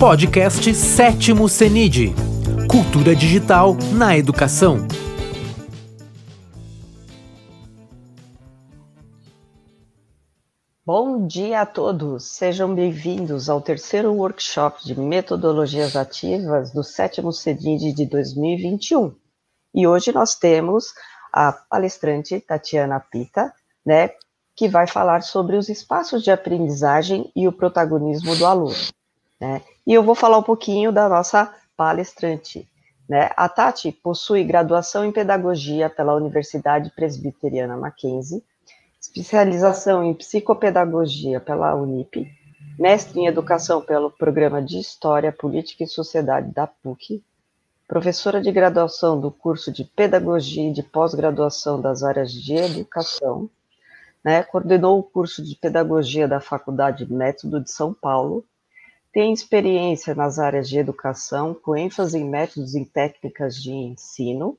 Podcast Sétimo CENID Cultura Digital na Educação. Bom dia a todos, sejam bem-vindos ao terceiro workshop de metodologias ativas do sétimo CENID de 2021. E hoje nós temos a palestrante Tatiana Pita, né, que vai falar sobre os espaços de aprendizagem e o protagonismo do aluno. Né? E eu vou falar um pouquinho da nossa palestrante. Né? A Tati possui graduação em pedagogia pela Universidade Presbiteriana Mackenzie, especialização em psicopedagogia pela Unip, mestre em educação pelo programa de História, Política e Sociedade da PUC, professora de graduação do curso de Pedagogia e de pós-graduação das áreas de educação, né, coordenou o curso de Pedagogia da Faculdade Método de São Paulo, tem experiência nas áreas de educação, com ênfase em métodos e técnicas de ensino,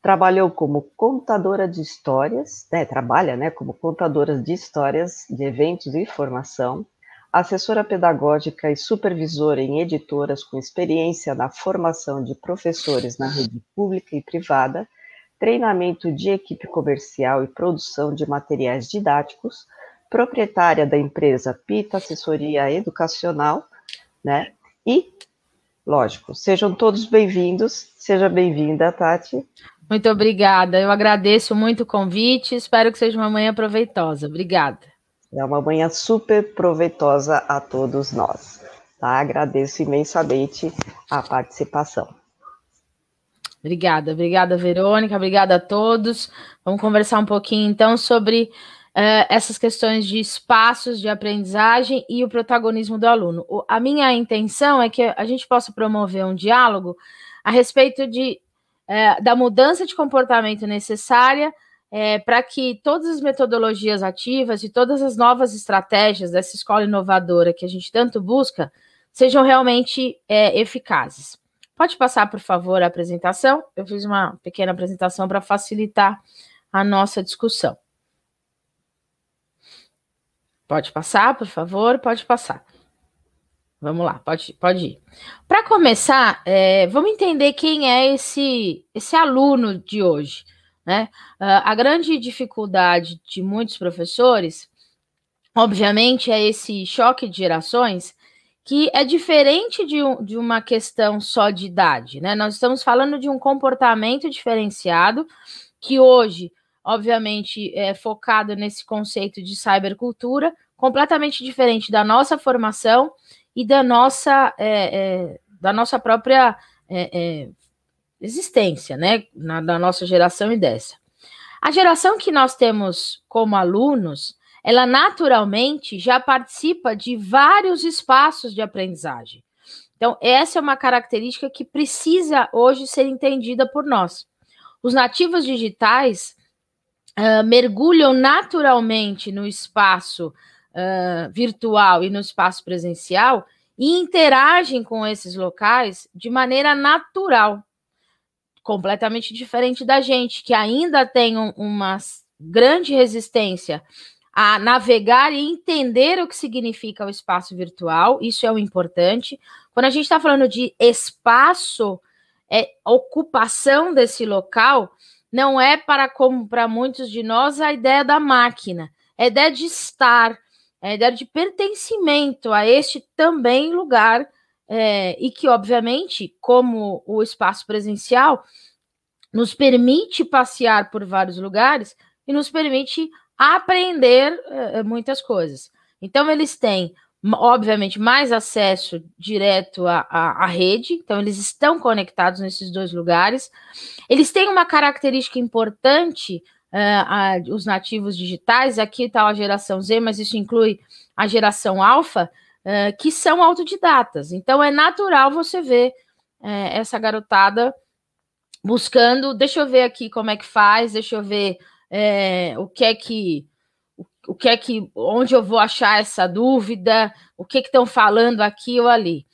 trabalhou como contadora de histórias, né, trabalha né, como contadora de histórias de eventos e formação, assessora pedagógica e supervisora em editoras com experiência na formação de professores na rede pública e privada, treinamento de equipe comercial e produção de materiais didáticos, proprietária da empresa Pita Assessoria Educacional, né? E, lógico, sejam todos bem-vindos. Seja bem-vinda, Tati. Muito obrigada. Eu agradeço muito o convite. Espero que seja uma manhã proveitosa. Obrigada. É uma manhã super proveitosa a todos nós. Tá? Agradeço imensamente a participação. Obrigada, obrigada, Verônica, obrigada a todos. Vamos conversar um pouquinho então sobre uh, essas questões de espaços de aprendizagem e o protagonismo do aluno. O, a minha intenção é que a gente possa promover um diálogo a respeito de, uh, da mudança de comportamento necessária é, para que todas as metodologias ativas e todas as novas estratégias dessa escola inovadora que a gente tanto busca sejam realmente é, eficazes. Pode passar, por favor, a apresentação? Eu fiz uma pequena apresentação para facilitar a nossa discussão. Pode passar, por favor? Pode passar. Vamos lá, pode, pode ir. Para começar, é, vamos entender quem é esse, esse aluno de hoje. Né? Uh, a grande dificuldade de muitos professores, obviamente, é esse choque de gerações que é diferente de, um, de uma questão só de idade, né? Nós estamos falando de um comportamento diferenciado que hoje, obviamente, é focado nesse conceito de cybercultura, completamente diferente da nossa formação e da nossa, é, é, da nossa própria é, é existência, né? Na, da nossa geração e dessa. A geração que nós temos como alunos ela naturalmente já participa de vários espaços de aprendizagem. Então, essa é uma característica que precisa hoje ser entendida por nós. Os nativos digitais uh, mergulham naturalmente no espaço uh, virtual e no espaço presencial e interagem com esses locais de maneira natural, completamente diferente da gente, que ainda tem um, uma grande resistência a navegar e entender o que significa o espaço virtual, isso é o importante. Quando a gente está falando de espaço, é ocupação desse local, não é para como para muitos de nós a ideia da máquina, é a ideia de estar, é a ideia de pertencimento a este também lugar, é, e que, obviamente, como o espaço presencial, nos permite passear por vários lugares e nos permite aprender uh, muitas coisas. Então, eles têm, obviamente, mais acesso direto à, à, à, rede, então, eles estão conectados nesses dois lugares. Eles têm uma característica importante, uh, os nativos digitais, aqui está a geração Z, mas isso inclui a geração alfa, uh, que são autodidatas. Então, é natural você ver essa garotada buscando, deixa eu ver aqui como é que faz, deixa eu ver é, o que é que o, que é que onde eu vou achar essa dúvida, o que estão falando aqui ou ali.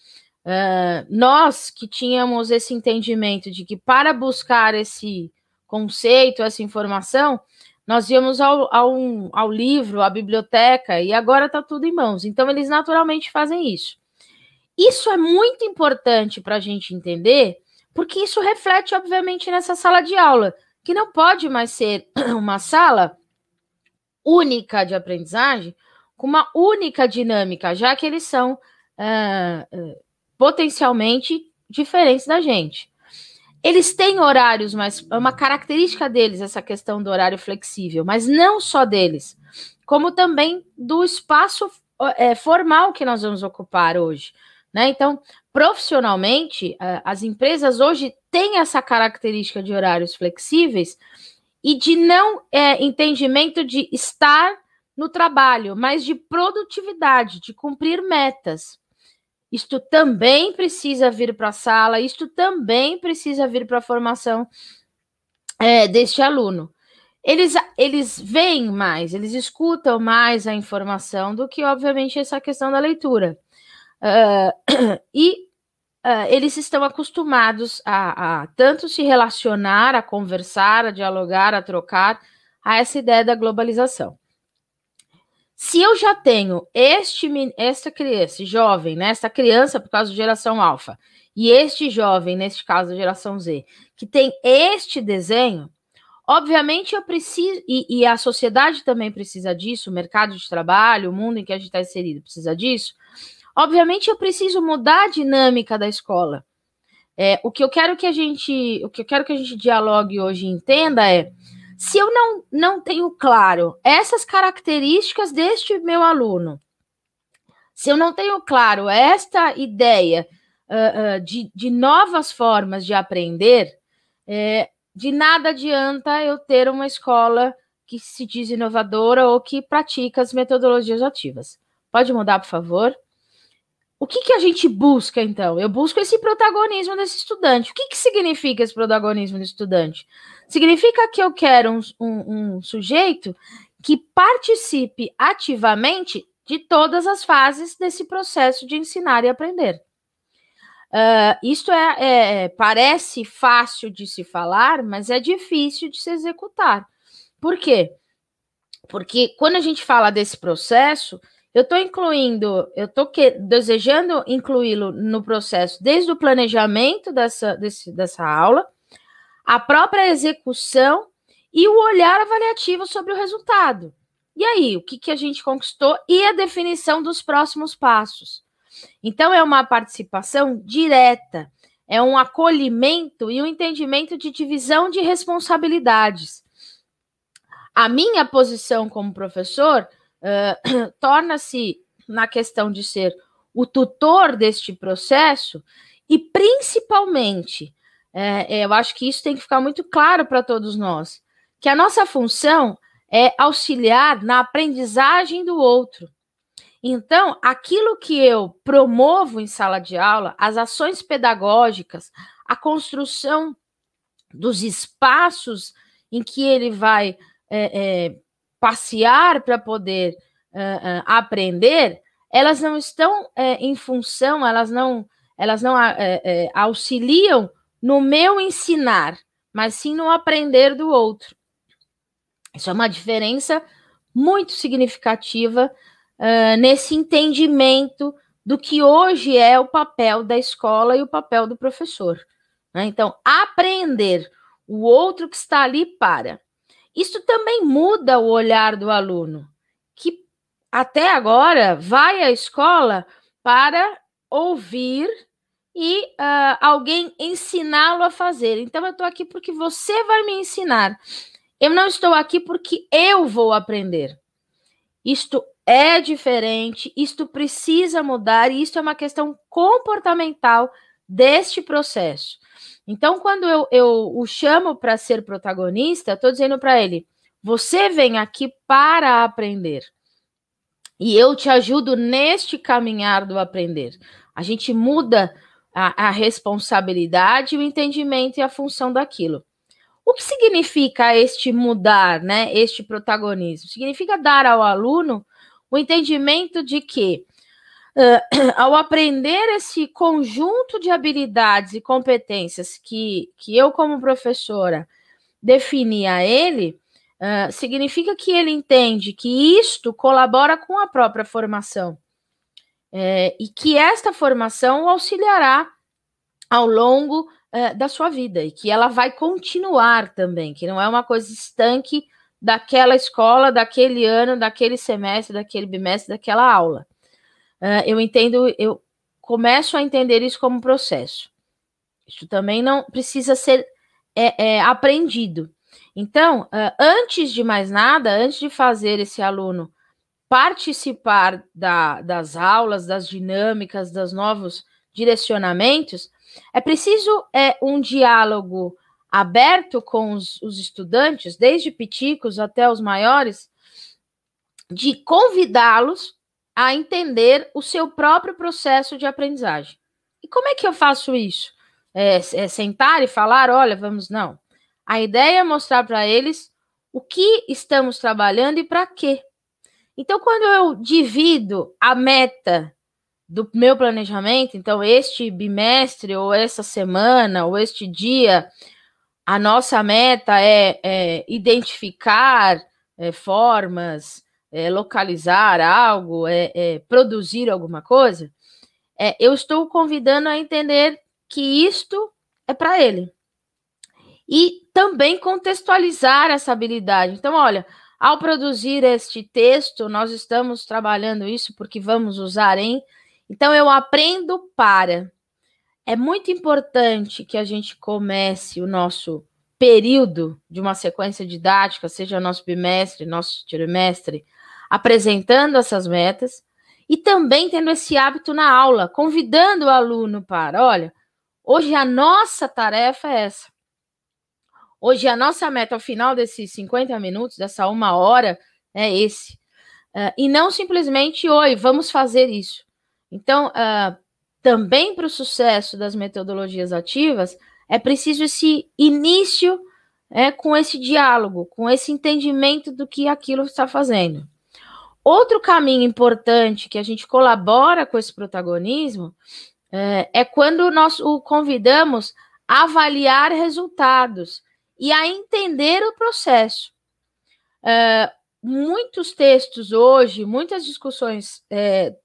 Uh, nós que tínhamos esse entendimento de que para buscar esse conceito, essa informação, nós íamos ao, ao, ao livro, à biblioteca, e agora está tudo em mãos. Então, eles naturalmente fazem isso. Isso é muito importante para a gente entender, porque isso reflete, obviamente, nessa sala de aula, que não pode mais ser uma sala única de aprendizagem, com uma única dinâmica, já que eles são uh, potencialmente diferentes da gente. Eles têm horários, mas é uma característica deles essa questão do horário flexível, mas não só deles, como também do espaço é, formal que nós vamos ocupar hoje. Né? Então, profissionalmente, as empresas hoje têm essa característica de horários flexíveis e de não é, entendimento de estar no trabalho, mas de produtividade, de cumprir metas. Isto também precisa vir para a sala, isto também precisa vir para a formação é, deste aluno. Eles, eles veem mais, eles escutam mais a informação do que, obviamente, essa questão da leitura. Uh, e uh, eles estão acostumados a, a tanto se relacionar, a conversar, a dialogar, a trocar, a essa ideia da globalização. Se eu já tenho este esta criança, jovem, né, esta criança por causa da geração alfa, e este jovem, neste caso, da geração Z, que tem este desenho, obviamente eu preciso, e, e, a sociedade também precisa disso, o mercado de trabalho, o mundo em que a gente está inserido precisa disso. Obviamente eu preciso mudar a dinâmica da escola. É, o que eu quero que a gente, o que eu quero que a gente dialogue hoje e entenda é se eu não, não tenho claro essas características deste meu aluno, se eu não tenho claro esta ideia uh, uh, de, de novas formas de aprender, é, de nada adianta eu ter uma escola que se diz inovadora ou que pratica as metodologias ativas. Pode mudar, por favor? O que, que a gente busca, então? Eu busco esse protagonismo desse estudante. O que, que significa esse protagonismo do estudante? Significa que eu quero um, um, um sujeito que participe ativamente de todas as fases desse processo de ensinar e aprender. Uh, isto é, é, parece fácil de se falar, mas é difícil de se executar. Por quê? Porque quando a gente fala desse processo, eu estou incluindo, eu estou desejando incluí-lo no processo desde o planejamento dessa, desse, dessa aula, a própria execução e o olhar avaliativo sobre o resultado. E aí, o que, que a gente conquistou e a definição dos próximos passos. Então, é uma participação direta, é um acolhimento e um entendimento de divisão de responsabilidades. A minha posição como professor uh, torna-se na questão de ser o tutor deste processo e principalmente, é, eu acho que isso tem que ficar muito claro para todos nós, que a nossa função é auxiliar na aprendizagem do outro. Então, aquilo que eu promovo em sala de aula, as ações pedagógicas, a construção dos espaços em que ele vai é, é, passear para poder uh, uh, aprender, elas não estão é, em função, elas não, elas não é, auxiliam no meu ensinar, mas sim no aprender do outro. Isso é uma diferença muito significativa uh, nesse entendimento do que hoje é o papel da escola e o papel do professor. Né? Então, aprender o outro que está ali para. Isso também muda o olhar do aluno, que até agora vai à escola para ouvir e uh, alguém ensiná-lo a fazer. Então, eu estou aqui porque você vai me ensinar. Eu não estou aqui porque eu vou aprender. Isto é diferente, isto precisa mudar, e isso é uma questão comportamental deste processo. Então, quando eu, eu o chamo para ser protagonista, estou dizendo para ele: você vem aqui para aprender. E eu te ajudo neste caminhar do aprender. A gente muda a, a responsabilidade, o entendimento e a função daquilo. O que significa este mudar, né? Este protagonismo? Significa dar ao aluno o entendimento de que Uh, ao aprender esse conjunto de habilidades e competências que, que eu, como professora, defini a ele, uh, significa que ele entende que isto colabora com a própria formação. é, e que esta formação o auxiliará ao longo é, da sua vida e que ela vai continuar também, que não é uma coisa estanque daquela escola, daquele ano, daquele semestre, daquele bimestre, daquela aula. Uh, eu entendo, eu começo a entender isso como processo. Isso também não precisa ser é, é, aprendido. Então, uh, antes de mais nada, antes de fazer esse aluno participar da, das aulas, das dinâmicas, dos novos direcionamentos, é preciso é, um diálogo aberto com os, os estudantes, desde piticos até os maiores, de convidá-los a entender o seu próprio processo de aprendizagem. E como é que eu faço isso? É, é sentar e falar, olha, vamos, não. A ideia é mostrar para eles o que estamos trabalhando e para quê. Então, quando eu divido a meta do meu planejamento, então este bimestre, ou essa semana, ou este dia, a nossa meta é, é identificar é, formas, é, localizar algo, é, é, produzir alguma coisa, é, eu estou convidando a entender que isto é para ele. E também contextualizar essa habilidade. Então, olha, ao produzir este texto, nós estamos trabalhando isso porque vamos usar em. Então, eu aprendo para. É muito importante que a gente comece o nosso período de uma sequência didática, seja nosso bimestre, nosso trimestre, apresentando essas metas e também tendo esse hábito na aula, convidando o aluno para, olha, hoje a nossa tarefa é essa. Hoje a nossa meta ao final desses 50 minutos, dessa uma hora, é esse. Uh, e não simplesmente, oi, vamos fazer isso. Então, uh, também para o sucesso das metodologias ativas, é preciso esse início é, com esse diálogo, com esse entendimento do que aquilo está fazendo. Outro caminho importante que a gente colabora com esse protagonismo é, é quando nós o convidamos a avaliar resultados e a entender o processo. É, muitos textos hoje, muitas discussões é,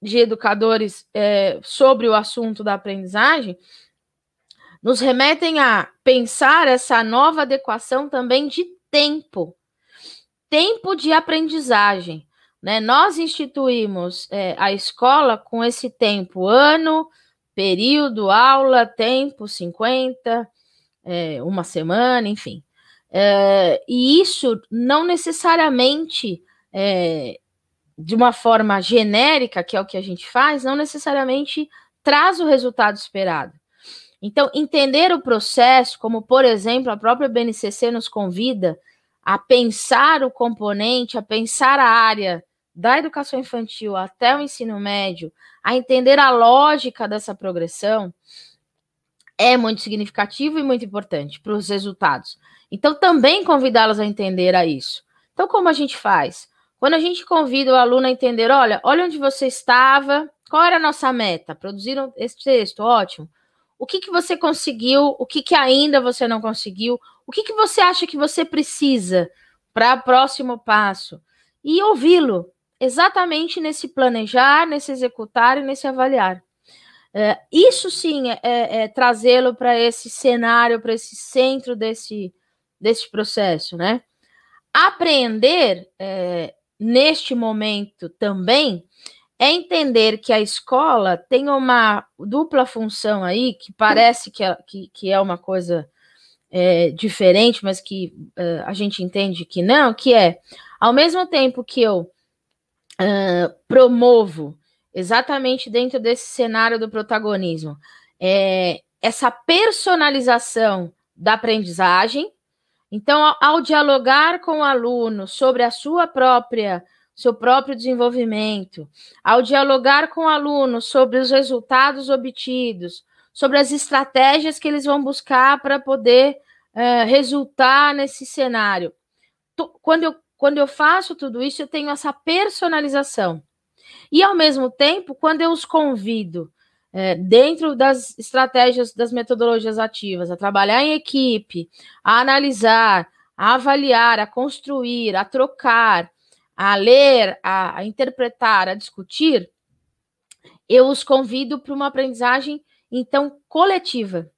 de educadores é, sobre o assunto da aprendizagem nos remetem a pensar essa nova adequação também de tempo, tempo de aprendizagem. Né? Nós instituímos é, a escola com esse tempo, ano, período, aula, tempo, 50, é, uma semana, enfim. É, e isso não necessariamente, é, de uma forma genérica, que é o que a gente faz, não necessariamente traz o resultado esperado. Então, entender o processo, como por exemplo a própria BNCC nos convida a pensar o componente, a pensar a área da educação infantil até o ensino médio, a entender a lógica dessa progressão, é muito significativo e muito importante para os resultados. Então, também convidá-los a entender a isso. Então, como a gente faz? Quando a gente convida o aluno a entender, olha, olha onde você estava, qual era a nossa meta? Produzir esse texto, ótimo. O que, que você conseguiu, o que, que ainda você não conseguiu, o que, que você acha que você precisa para o próximo passo? E ouvi-lo exatamente nesse planejar, nesse executar e nesse avaliar. É, isso sim é, é, é trazê-lo para esse cenário, para esse centro desse, desse processo, né? Aprender é, neste momento também é entender que a escola tem uma dupla função aí, que parece que é, que, que é uma coisa é, diferente, mas que uh, a gente entende que não, que é, ao mesmo tempo que eu uh, promovo exatamente dentro desse cenário do protagonismo. É, essa personalização da aprendizagem. Então, ao, ao, dialogar com o aluno sobre a sua própria seu próprio desenvolvimento, ao dialogar com o aluno sobre os resultados obtidos, sobre as estratégias que eles vão buscar para poder é, resultar nesse cenário. Quando eu, quando eu faço tudo isso, eu tenho essa personalização. E, ao mesmo tempo, quando eu os convido, é, dentro das estratégias das metodologias ativas, a trabalhar em equipe, a analisar, a avaliar, a construir, a trocar, a ler, a, a interpretar, a discutir, eu os convido para uma aprendizagem, então, coletiva.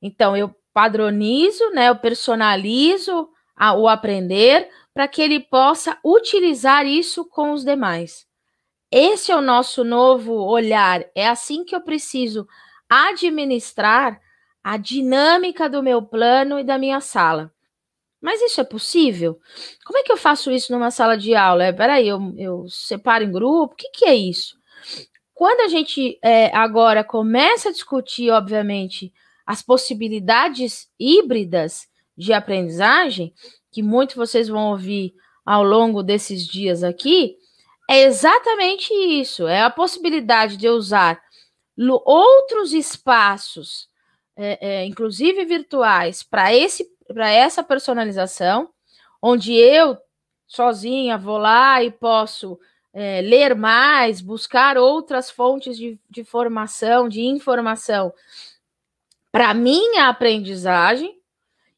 Então, eu padronizo, né, eu personalizo a, o aprender para que ele possa utilizar isso com os demais. Esse é o nosso novo olhar. É assim que eu preciso administrar a dinâmica do meu plano e da minha sala. Mas isso é possível? Como é que eu faço isso numa sala de aula? É, peraí, eu, eu separo em grupo? O que, que é isso? Quando a gente é, agora começa a discutir, obviamente, as possibilidades híbridas de aprendizagem, que muito vocês vão ouvir ao longo desses dias aqui, é exatamente isso. É a possibilidade de usar outros espaços, é, é, inclusive virtuais, para para essa personalização, onde eu sozinha vou lá e posso é, ler mais, buscar outras fontes de, de formação, de informação para minha aprendizagem,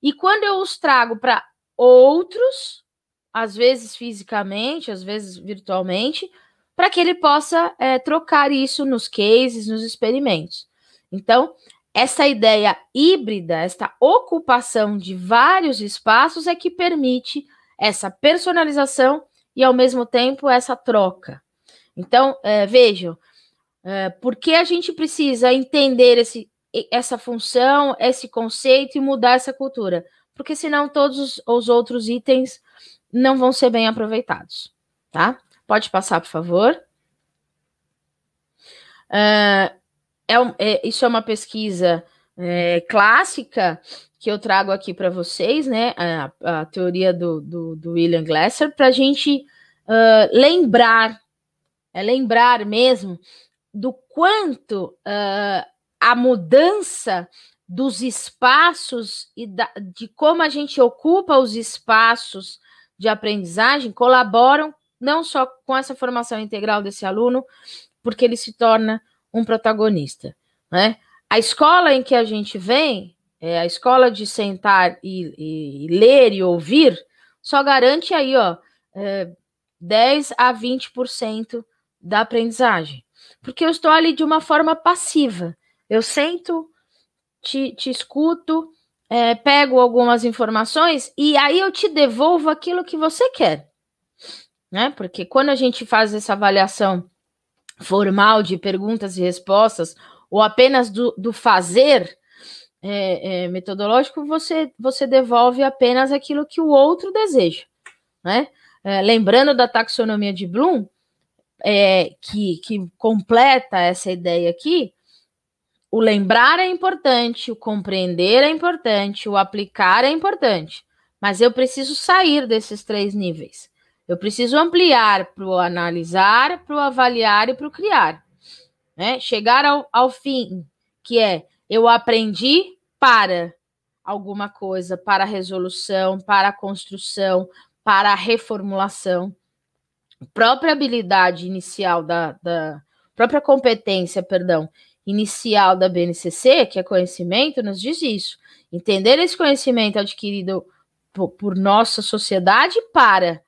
e quando eu os trago para outros, às vezes fisicamente, às vezes virtualmente, para que ele possa é, trocar isso nos cases, nos experimentos. Então, essa ideia híbrida, esta ocupação de vários espaços é que permite essa personalização e, ao mesmo tempo, essa troca. Então, é, vejam, é, por que a gente precisa entender esse, essa função, esse conceito e mudar essa cultura? Porque senão todos os, os outros itens não vão ser bem aproveitados, tá? Pode passar, por favor. Uh, é, é, isso é uma pesquisa é, clássica que eu trago aqui para vocês, né? A, a teoria do, do, do, William Glasser, para a gente uh, lembrar, é lembrar mesmo do quanto uh, a mudança dos espaços e da, de como a gente ocupa os espaços de aprendizagem colaboram não só com essa formação integral desse aluno, porque ele se torna um protagonista, né? A escola em que a gente vem, é a escola de sentar e, e ler e ouvir, só garante aí, ó, é, 10 a 20% da aprendizagem. Porque eu estou ali de uma forma passiva. Eu sento, te, te escuto, é, pego algumas informações e aí eu te devolvo aquilo que você quer. Né? Porque quando a gente faz essa avaliação formal de perguntas e respostas, ou apenas do, do fazer é, é, metodológico, você, você devolve apenas aquilo que o outro deseja. Né? É, lembrando da taxonomia de Bloom, é, que, que completa essa ideia aqui, o lembrar é importante, o compreender é importante, o aplicar é importante, mas eu preciso sair desses três níveis. Eu preciso ampliar para o analisar, para o avaliar e para o criar. Né? Chegar ao, ao fim, que é eu aprendi para alguma coisa, para a resolução, para a construção, para a reformulação. A própria habilidade inicial da, da própria competência, perdão, inicial da BNCC, que é conhecimento, nos diz isso. Entender esse conhecimento adquirido por, por nossa sociedade para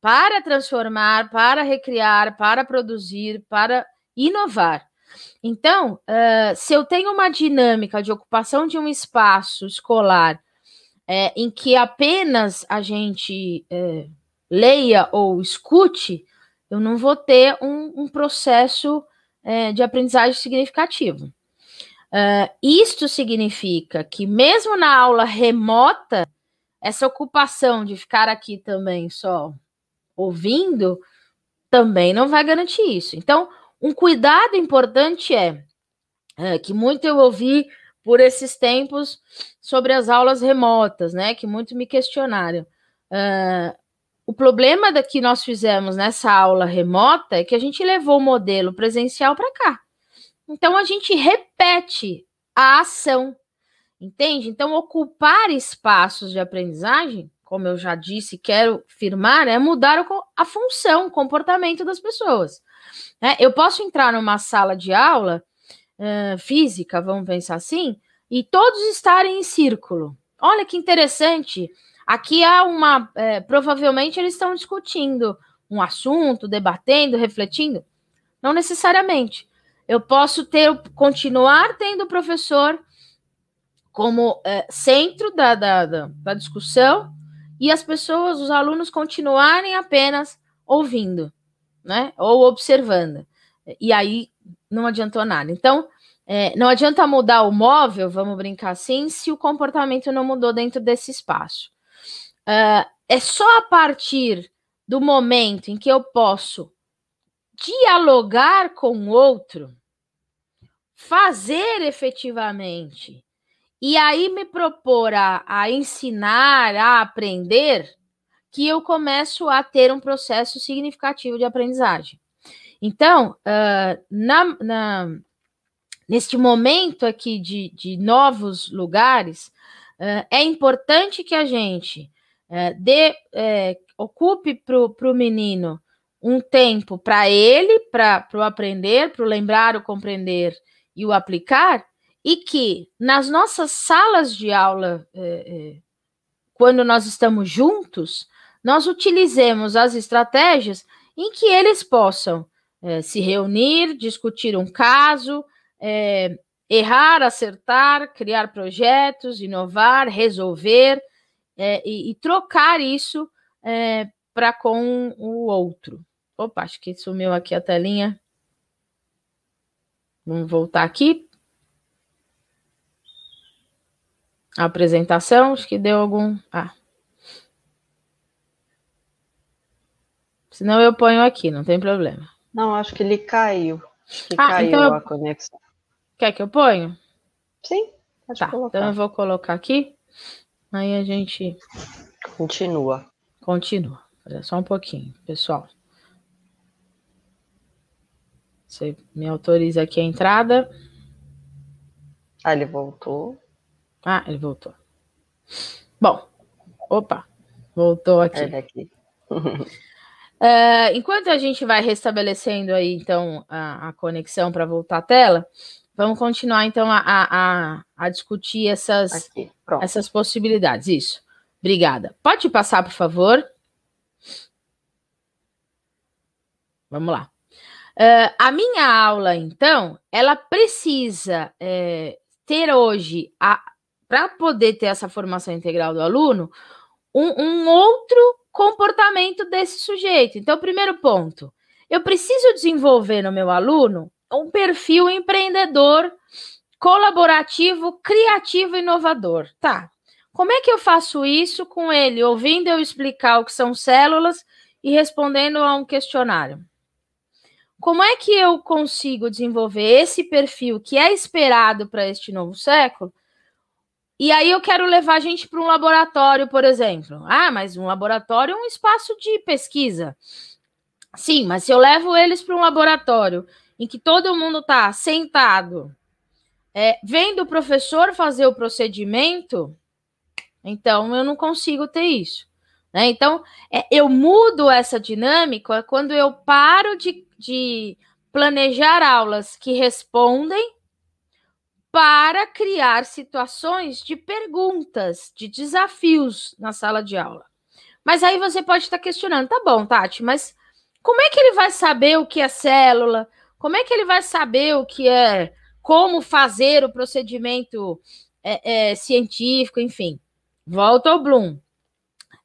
para transformar, para recriar, para produzir, para inovar. Então, uh, se eu tenho uma dinâmica de ocupação de um espaço escolar é, em que apenas a gente é, leia ou escute, eu não vou ter um, um processo é, de aprendizagem significativo. Uh, isto significa que, mesmo na aula remota, essa ocupação de ficar aqui também só ouvindo, também não vai garantir isso. Então, um cuidado importante é, é, que muito eu ouvi por esses tempos sobre as aulas remotas, né? Que muito me questionaram. O problema da que nós fizemos nessa aula remota é que a gente levou o modelo presencial para cá. Então a gente repete a ação, entende? Então ocupar espaços de aprendizagem como eu já disse, quero firmar, é mudar a função, o comportamento das pessoas. Né? Eu posso entrar numa sala de aula uh, física, vamos pensar assim, e todos estarem em círculo. Olha que interessante. Aqui há uma. É, provavelmente eles estão discutindo um assunto, debatendo, refletindo. Não necessariamente. eu posso ter, continuar tendo o professor como é, centro da, da, da, da discussão e as pessoas, os alunos, continuarem apenas ouvindo, né? Ou observando. E aí não adiantou nada. Então, é, não adianta mudar o móvel, vamos brincar assim, se o comportamento não mudou dentro desse espaço. Uh, é só a partir do momento em que eu posso dialogar com o outro, fazer efetivamente, e aí me propor a, a ensinar, a aprender, que eu começo a ter um processo significativo de aprendizagem. Então, uh, na, na, neste momento aqui de, de novos lugares, uh, é importante que a gente uh, dê, ocupe para o menino um tempo para ele, para o aprender, para o lembrar, o compreender e o aplicar, e que nas nossas salas de aula, quando nós estamos juntos, nós utilizemos as estratégias em que eles possam é, se reunir, discutir um caso, é, errar, acertar, criar projetos, inovar, resolver é, e, e, trocar isso para com o outro. Opa, acho que sumiu aqui a telinha. Vamos voltar aqui. A apresentação, acho que deu algum. Ah, Senão eu ponho aqui, não tem problema. Não, acho que ele caiu. Que ah, caiu então eu... a conexão. Quer que eu ponho? Sim, pode tá, colocar. Então eu vou colocar aqui. Aí a gente. Continua. Continua. Olha só um pouquinho, pessoal. Você me autoriza aqui a entrada. Ah, ele voltou. Ah, ele voltou. Bom, opa, voltou aqui. É daqui. Uh, enquanto a gente vai restabelecendo aí, então, a, a conexão para voltar à tela, vamos continuar, então, a, a, a discutir essas, essas possibilidades. Isso. Obrigada. Pode passar, por favor? Vamos lá. Uh, a minha aula, então, ela precisa é, ter hoje, para poder ter essa formação integral do aluno, um, um outro comportamento desse sujeito. Então, primeiro ponto, eu preciso desenvolver no meu aluno um perfil empreendedor, colaborativo, criativo e inovador. Tá. Como é que eu faço isso com ele, ouvindo eu explicar o que são células e respondendo a um questionário? Como é que eu consigo desenvolver esse perfil que é esperado para este novo século e aí eu quero levar a gente para um laboratório, por exemplo. Ah, mas um laboratório é um espaço de pesquisa. Sim, mas se eu levo eles para um laboratório em que todo mundo está sentado, é, vendo o professor fazer o procedimento, então eu não consigo ter isso. Né? Então, é, eu mudo essa dinâmica quando eu paro de, de planejar aulas que respondem para criar situações de perguntas, de desafios na sala de aula. Mas aí você pode estar questionando, tá bom, Tati, mas como é que ele vai saber o que é célula? Como é que ele vai saber o que é, como fazer o procedimento é, é, científico, enfim? Volta ao Bloom.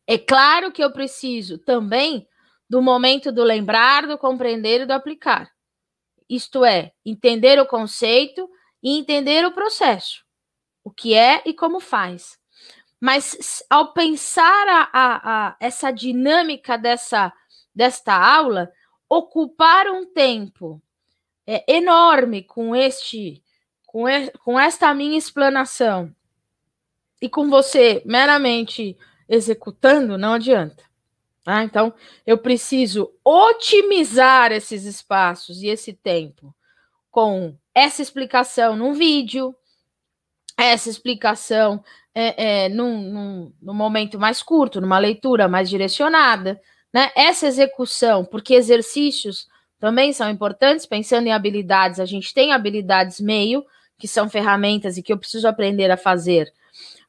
É claro que eu preciso também do momento do lembrar, do compreender e do aplicar. Isto é, entender o conceito e entender o processo, o que é e como faz. Mas ao pensar a, a, a essa dinâmica dessa, desta aula, ocupar um tempo é, enorme com este com, e, com esta minha explanação e com você meramente executando, não adianta. Ah, então, eu preciso otimizar esses espaços e esse tempo com essa explicação num vídeo, essa explicação é, é, num, num, num, momento mais curto, numa leitura mais direcionada, né? Essa execução, porque exercícios também são importantes, pensando em habilidades, a gente tem habilidades meio, que são ferramentas e que eu preciso aprender a fazer,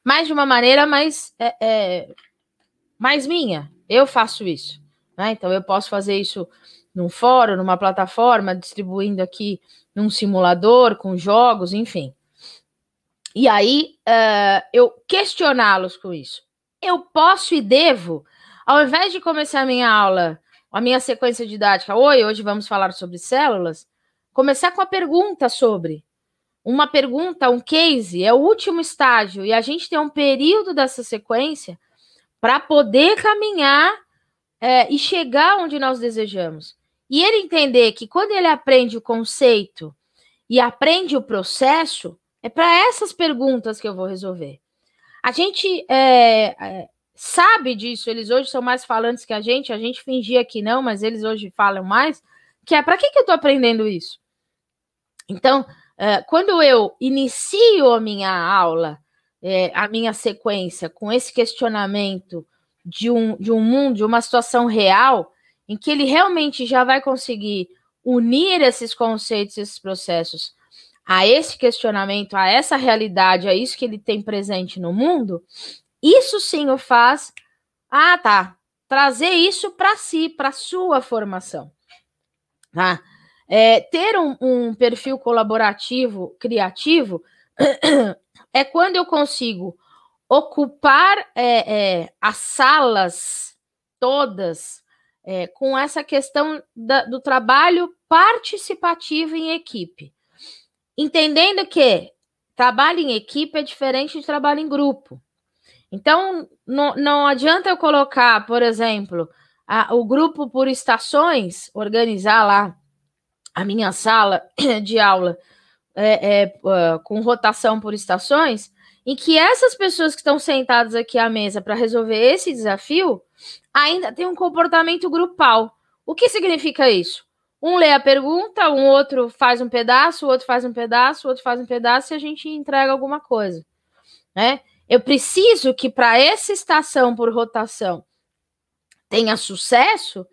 mas de uma maneira mais, é, é mais minha. Eu faço isso. Né? Então, eu posso fazer isso num fórum, numa plataforma, distribuindo aqui num simulador, com jogos, enfim. E aí uh, eu questioná-los com isso. Eu posso e devo, ao invés de começar a minha aula, a minha sequência didática, oi, hoje vamos falar sobre células, começar com a pergunta sobre. Uma pergunta, um case, é o último estágio, e a gente tem um período dessa sequência para poder caminhar é, e chegar onde nós desejamos. E ele entender que quando ele aprende o conceito e aprende o processo, é para essas perguntas que eu vou resolver. A gente é, é, sabe disso, eles hoje são mais falantes que a gente, a gente fingia que não, mas eles hoje falam mais, que é para que, que eu estou aprendendo isso? Então, é, quando eu inicio a minha aula, é, a minha sequência, com esse questionamento de um, de um mundo, de uma situação real, em que ele realmente já vai conseguir unir esses conceitos, esses processos a esse questionamento, a essa realidade, a isso que ele tem presente no mundo, isso sim o faz, ah, tá, trazer isso para si, para sua formação. Tá? É, ter um, um perfil colaborativo, criativo, é quando eu consigo ocupar é, é, as salas todas é, com essa questão da, do trabalho participativo em equipe. Entendendo que trabalho em equipe é diferente de trabalho em grupo. Então, não, não adianta eu colocar, por exemplo, a, o grupo por estações, organizar lá a minha sala de aula é, é, uh, com rotação por estações, em que essas pessoas que estão sentadas aqui à mesa para resolver esse desafio ainda têm um comportamento grupal. O que significa isso? Um lê a pergunta, um outro faz um pedaço, o outro faz um pedaço, o outro faz um pedaço e a gente entrega alguma coisa, né? Eu preciso que para essa estação por rotação tenha sucesso,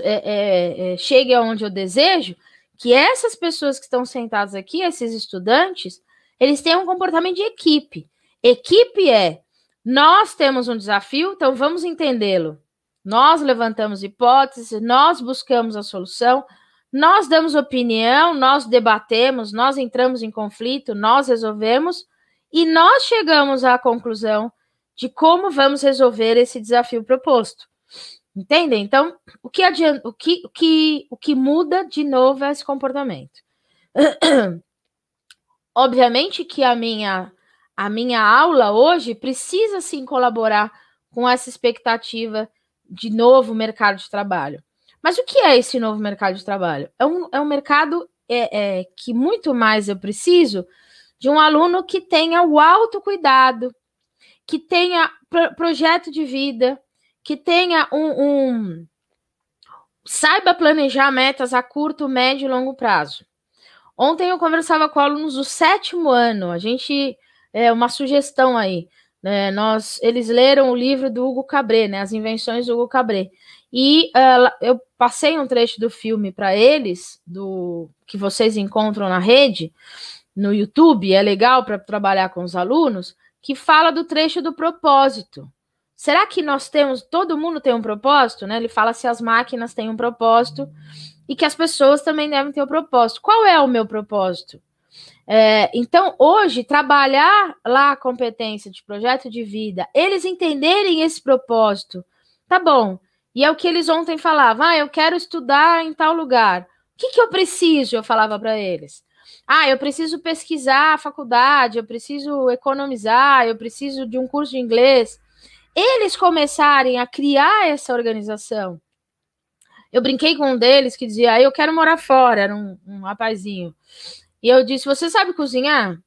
é, é, é, chegue aonde eu desejo, que essas pessoas que estão sentadas aqui, esses estudantes, eles tenham um comportamento de equipe. Equipe é nós temos um desafio, então vamos entendê-lo. Nós levantamos hipóteses, nós buscamos a solução, nós damos opinião, nós debatemos, nós entramos em conflito, nós resolvemos e nós chegamos à conclusão de como vamos resolver esse desafio proposto. Entendem? Então, o que adianta, o que, o que, o que muda de novo é esse comportamento. Obviamente que a minha a minha aula hoje precisa sim colaborar com essa expectativa de novo mercado de trabalho. Mas o que é esse novo mercado de trabalho? É um, é um mercado é, é, que muito mais eu preciso de um aluno que tenha o autocuidado, que tenha pro, projeto de vida, que tenha um, um saiba planejar metas a curto, médio e longo prazo. Ontem eu conversava com alunos do sétimo ano. A gente é uma sugestão aí. Né? Nós, eles leram o livro do Hugo Cabret, né? As invenções do Hugo Cabret. E uh, eu passei um trecho do filme para eles, do que vocês encontram na rede, no YouTube, é legal para trabalhar com os alunos, que fala do trecho do propósito. Será que nós temos, todo mundo tem um propósito, né? Ele fala se as máquinas têm um propósito e que as pessoas também devem ter um propósito. Qual é o meu propósito? É, então, hoje, trabalhar lá a competência de projeto de vida, eles entenderem esse propósito, tá bom, e é o que eles ontem falavam: ah, eu quero estudar em tal lugar. O que, que eu preciso? Eu falava para eles. Ah, eu preciso pesquisar a faculdade, eu preciso economizar, eu preciso de um curso de inglês. Eles começarem a criar essa organização. Eu brinquei com um deles que dizia: ah, eu quero morar fora, era um, um rapazinho. E eu disse: Você sabe cozinhar?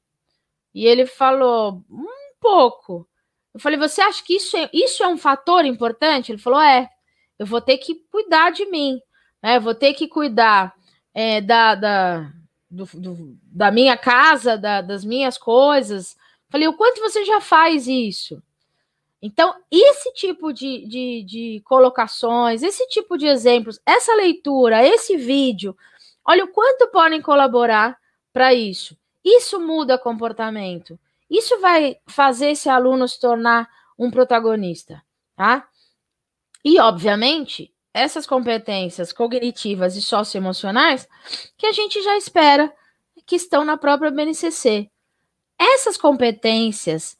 E ele falou: Um pouco. Eu falei: Você acha que isso é, isso é um fator importante? Ele falou: É eu vou ter que cuidar de mim, né? Eu vou ter que cuidar é, da, da, do, do, da minha casa, da, das minhas coisas. Falei, o quanto você já faz isso? Então, esse tipo de, de, de colocações, esse tipo de exemplos, essa leitura, esse vídeo, olha o quanto podem colaborar para isso. Isso muda comportamento. Isso vai fazer esse aluno se tornar um protagonista, tá? E, obviamente, essas competências cognitivas e socioemocionais que a gente já espera que estão na própria BNCC. Essas competências,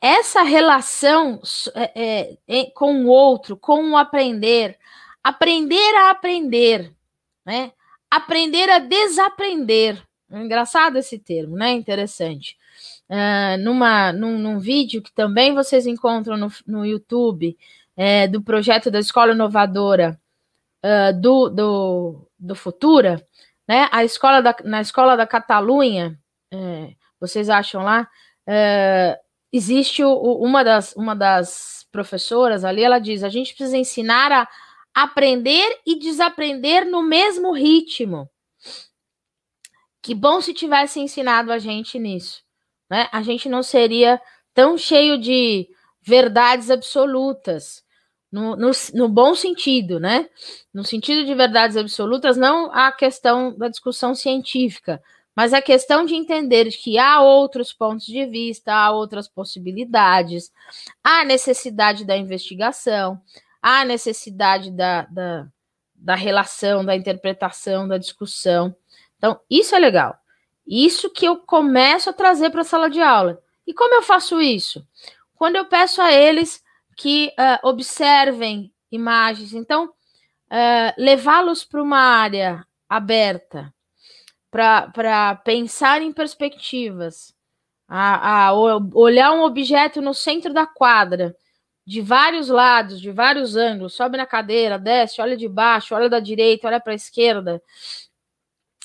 essa relação é, é, com o outro, com o aprender, aprender a aprender, né? Aprender a desaprender. Engraçado esse termo, né? Interessante. Uh, numa, num, num, vídeo que também vocês encontram no, no YouTube, é, do projeto da Escola Inovadora uh, do, do, do Futura, né? A escola da, na Escola da Catalunha, é, vocês acham lá, é, existe o, uma, das, uma das professoras ali, ela diz, a gente precisa ensinar a aprender e desaprender no mesmo ritmo. Que bom se tivesse ensinado a gente nisso, né? A gente não seria tão cheio de verdades absolutas, no, no, no, bom sentido, né? No sentido de verdades absolutas, não a questão da discussão científica, mas a questão de entender que há outros pontos de vista, há outras possibilidades, há necessidade da investigação, há necessidade da, da, da relação, da interpretação, da discussão. Então, isso é legal. Isso que eu começo a trazer para a sala de aula. E como eu faço isso? Quando eu peço a eles que uh, observem imagens. Então, uh, levá-los para uma área aberta, para pensar em perspectivas, a, a, olhar um objeto no centro da quadra, de vários lados, de vários ângulos, sobe na cadeira, desce, olha de baixo, olha da direita, olha para a esquerda.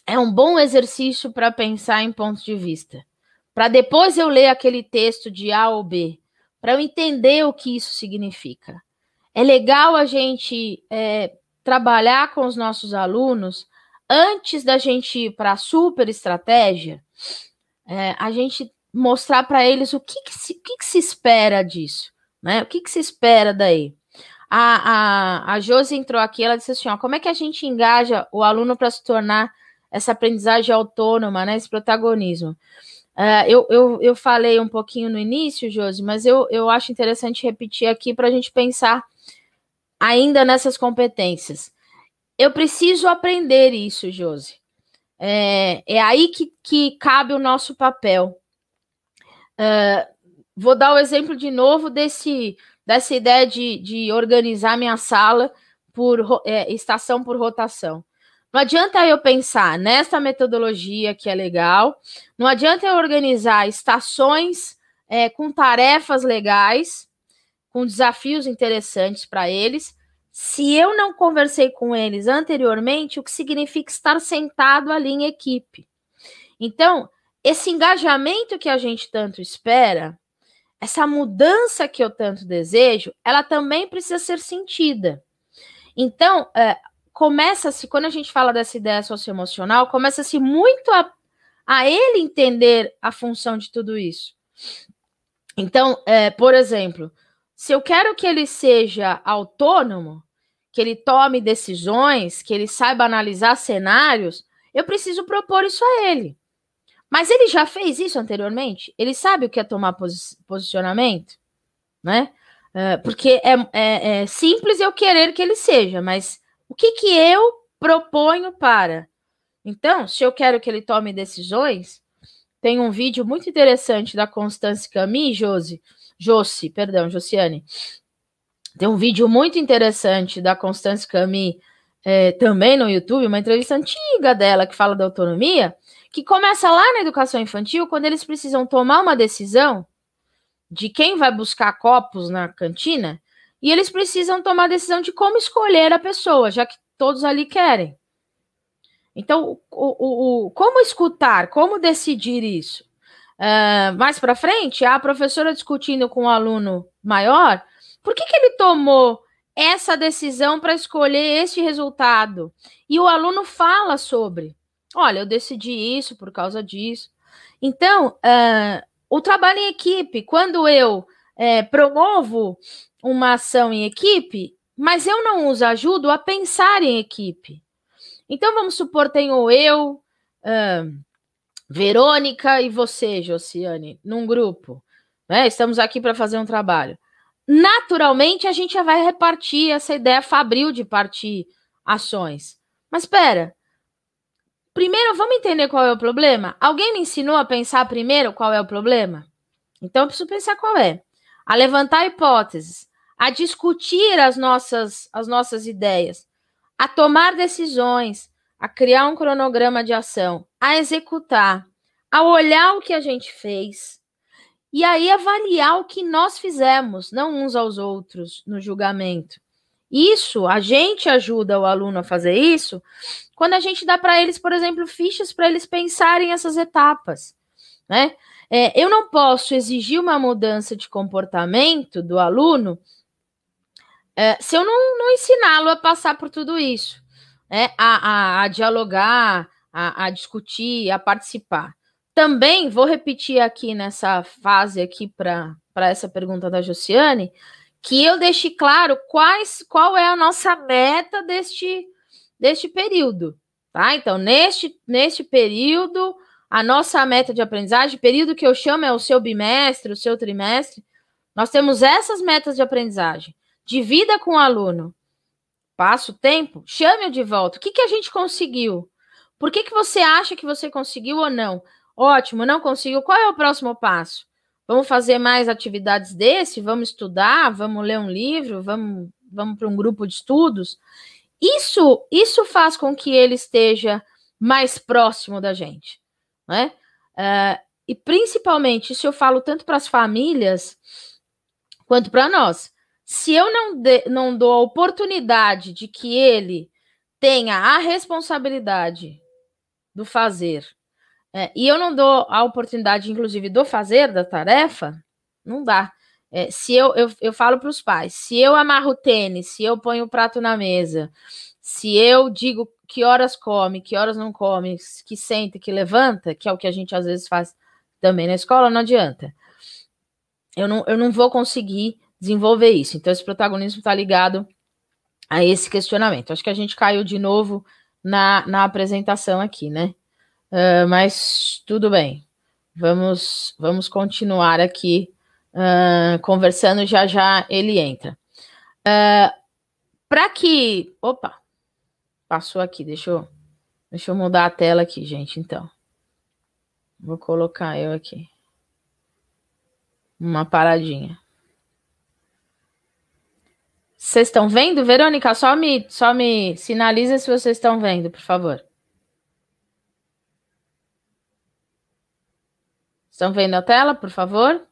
É um bom exercício para pensar em pontos de vista. Para depois eu ler aquele texto de A ou B para eu entender o que isso significa. É legal a gente é, trabalhar com os nossos alunos antes da gente ir para a super estratégia, é, a gente mostrar para eles o que, que, se, que, que, se espera disso, né? O que, que se espera daí? A, a, a Josi entrou aqui, ela disse assim: ó, como é que a gente engaja o aluno para se tornar essa aprendizagem autônoma, né? Esse protagonismo. Uh, eu, eu, eu falei um pouquinho no início, Josi, mas eu, eu acho interessante repetir aqui para a gente pensar ainda nessas competências. Eu preciso aprender isso, Josi. É, é aí que, que cabe o nosso papel. Uh, vou dar o exemplo de novo desse, dessa ideia de, de organizar minha sala por é, estação por rotação. Não adianta eu pensar nessa metodologia que é legal, não adianta eu organizar estações é, com tarefas legais, com desafios interessantes para eles, se eu não conversei com eles anteriormente, o que significa estar sentado ali em equipe. Então, esse engajamento que a gente tanto espera, essa mudança que eu tanto desejo, ela também precisa ser sentida. Então, é, começa-se, quando a gente fala dessa ideia socioemocional, começa-se muito a, a ele entender a função de tudo isso. Então, é, por exemplo, se eu quero que ele seja autônomo, que ele tome decisões, que ele saiba analisar cenários, eu preciso propor isso a ele. Mas ele já fez isso anteriormente? Ele sabe o que é tomar posi posicionamento? Né? É, porque é, é, é simples eu querer que ele seja, mas o que, que eu proponho para? Então, se eu quero que ele tome decisões, tem um vídeo muito interessante da Constance Camus, Josi, Josi, perdão, Josiane. Tem um vídeo muito interessante da Constance Camus é, também no YouTube, uma entrevista antiga dela que fala da autonomia, que começa lá na educação infantil, quando eles precisam tomar uma decisão de quem vai buscar copos na cantina, e eles precisam tomar a decisão de como escolher a pessoa, já que todos ali querem. Então, o, o, o como escutar, como decidir isso? Uh, mais para frente, a professora discutindo com o um aluno maior, por que, que ele tomou essa decisão para escolher este resultado? E o aluno fala sobre, olha, eu decidi isso por causa disso. Então, uh, o trabalho em equipe, quando eu é, promovo uma ação em equipe, mas eu não os ajudo a pensar em equipe. Então, vamos supor, tenho eu, uh, Verônica e você, Josiane, num grupo. Né? Estamos aqui para fazer um trabalho. Naturalmente, a gente já vai repartir essa ideia fabril de partir ações. Mas espera, primeiro vamos entender qual é o problema? Alguém me ensinou a pensar primeiro qual é o problema? Então eu preciso pensar qual é. A levantar hipóteses, a discutir as nossas, as nossas ideias, a tomar decisões, a criar um cronograma de ação, a executar, a olhar o que a gente fez e aí avaliar o que nós fizemos, não uns aos outros no julgamento. Isso, a gente ajuda o aluno a fazer isso quando a gente dá para eles, por exemplo, fichas para eles pensarem essas etapas, né? É, eu não posso exigir uma mudança de comportamento do aluno é, se eu não, não ensiná-lo a passar por tudo isso, né? a, a, a dialogar, a, a discutir, a participar. Também vou repetir aqui nessa fase aqui para essa pergunta da Josiane, que eu deixe claro quais, qual é a nossa meta deste, deste período. Tá? Então, neste, neste período, a nossa meta de aprendizagem, período que eu chamo é o seu bimestre, o seu trimestre, nós temos essas metas de aprendizagem. Divida com o aluno. Passa o tempo, chame-o de volta. O que, que a gente conseguiu? Por que, que você acha que você conseguiu ou não? Ótimo, não conseguiu. Qual é o próximo passo? Vamos fazer mais atividades desse? Vamos estudar? Vamos ler um livro? Vamos, vamos para um grupo de estudos? Isso, isso faz com que ele esteja mais próximo da gente, né? Uh, e principalmente, isso eu falo tanto para as famílias quanto para nós. Se eu não, de, não dou a oportunidade de que ele tenha a responsabilidade do fazer é, e eu não dou a oportunidade, inclusive, do fazer da tarefa, não dá. É, se eu, eu, eu falo para os pais, se eu amarro o tênis, se eu ponho o prato na mesa, se eu digo que horas come, que horas não come, que senta, que levanta, que é o que a gente às vezes faz também na escola, não adianta. Eu não, eu não vou conseguir desenvolver isso. Então, esse protagonismo está ligado a esse questionamento. Acho que a gente caiu de novo na, na apresentação aqui, né? Uh, mas tudo bem. Vamos, vamos continuar aqui uh, conversando. Já já ele entra. Uh, Para que. Opa! Passou aqui. Deixa eu, deixa eu mudar a tela aqui, gente. Então. Vou colocar eu aqui. Uma paradinha. Vocês estão vendo? Verônica, só me, só me sinaliza se vocês estão vendo, por favor. Estão vendo a tela, por favor?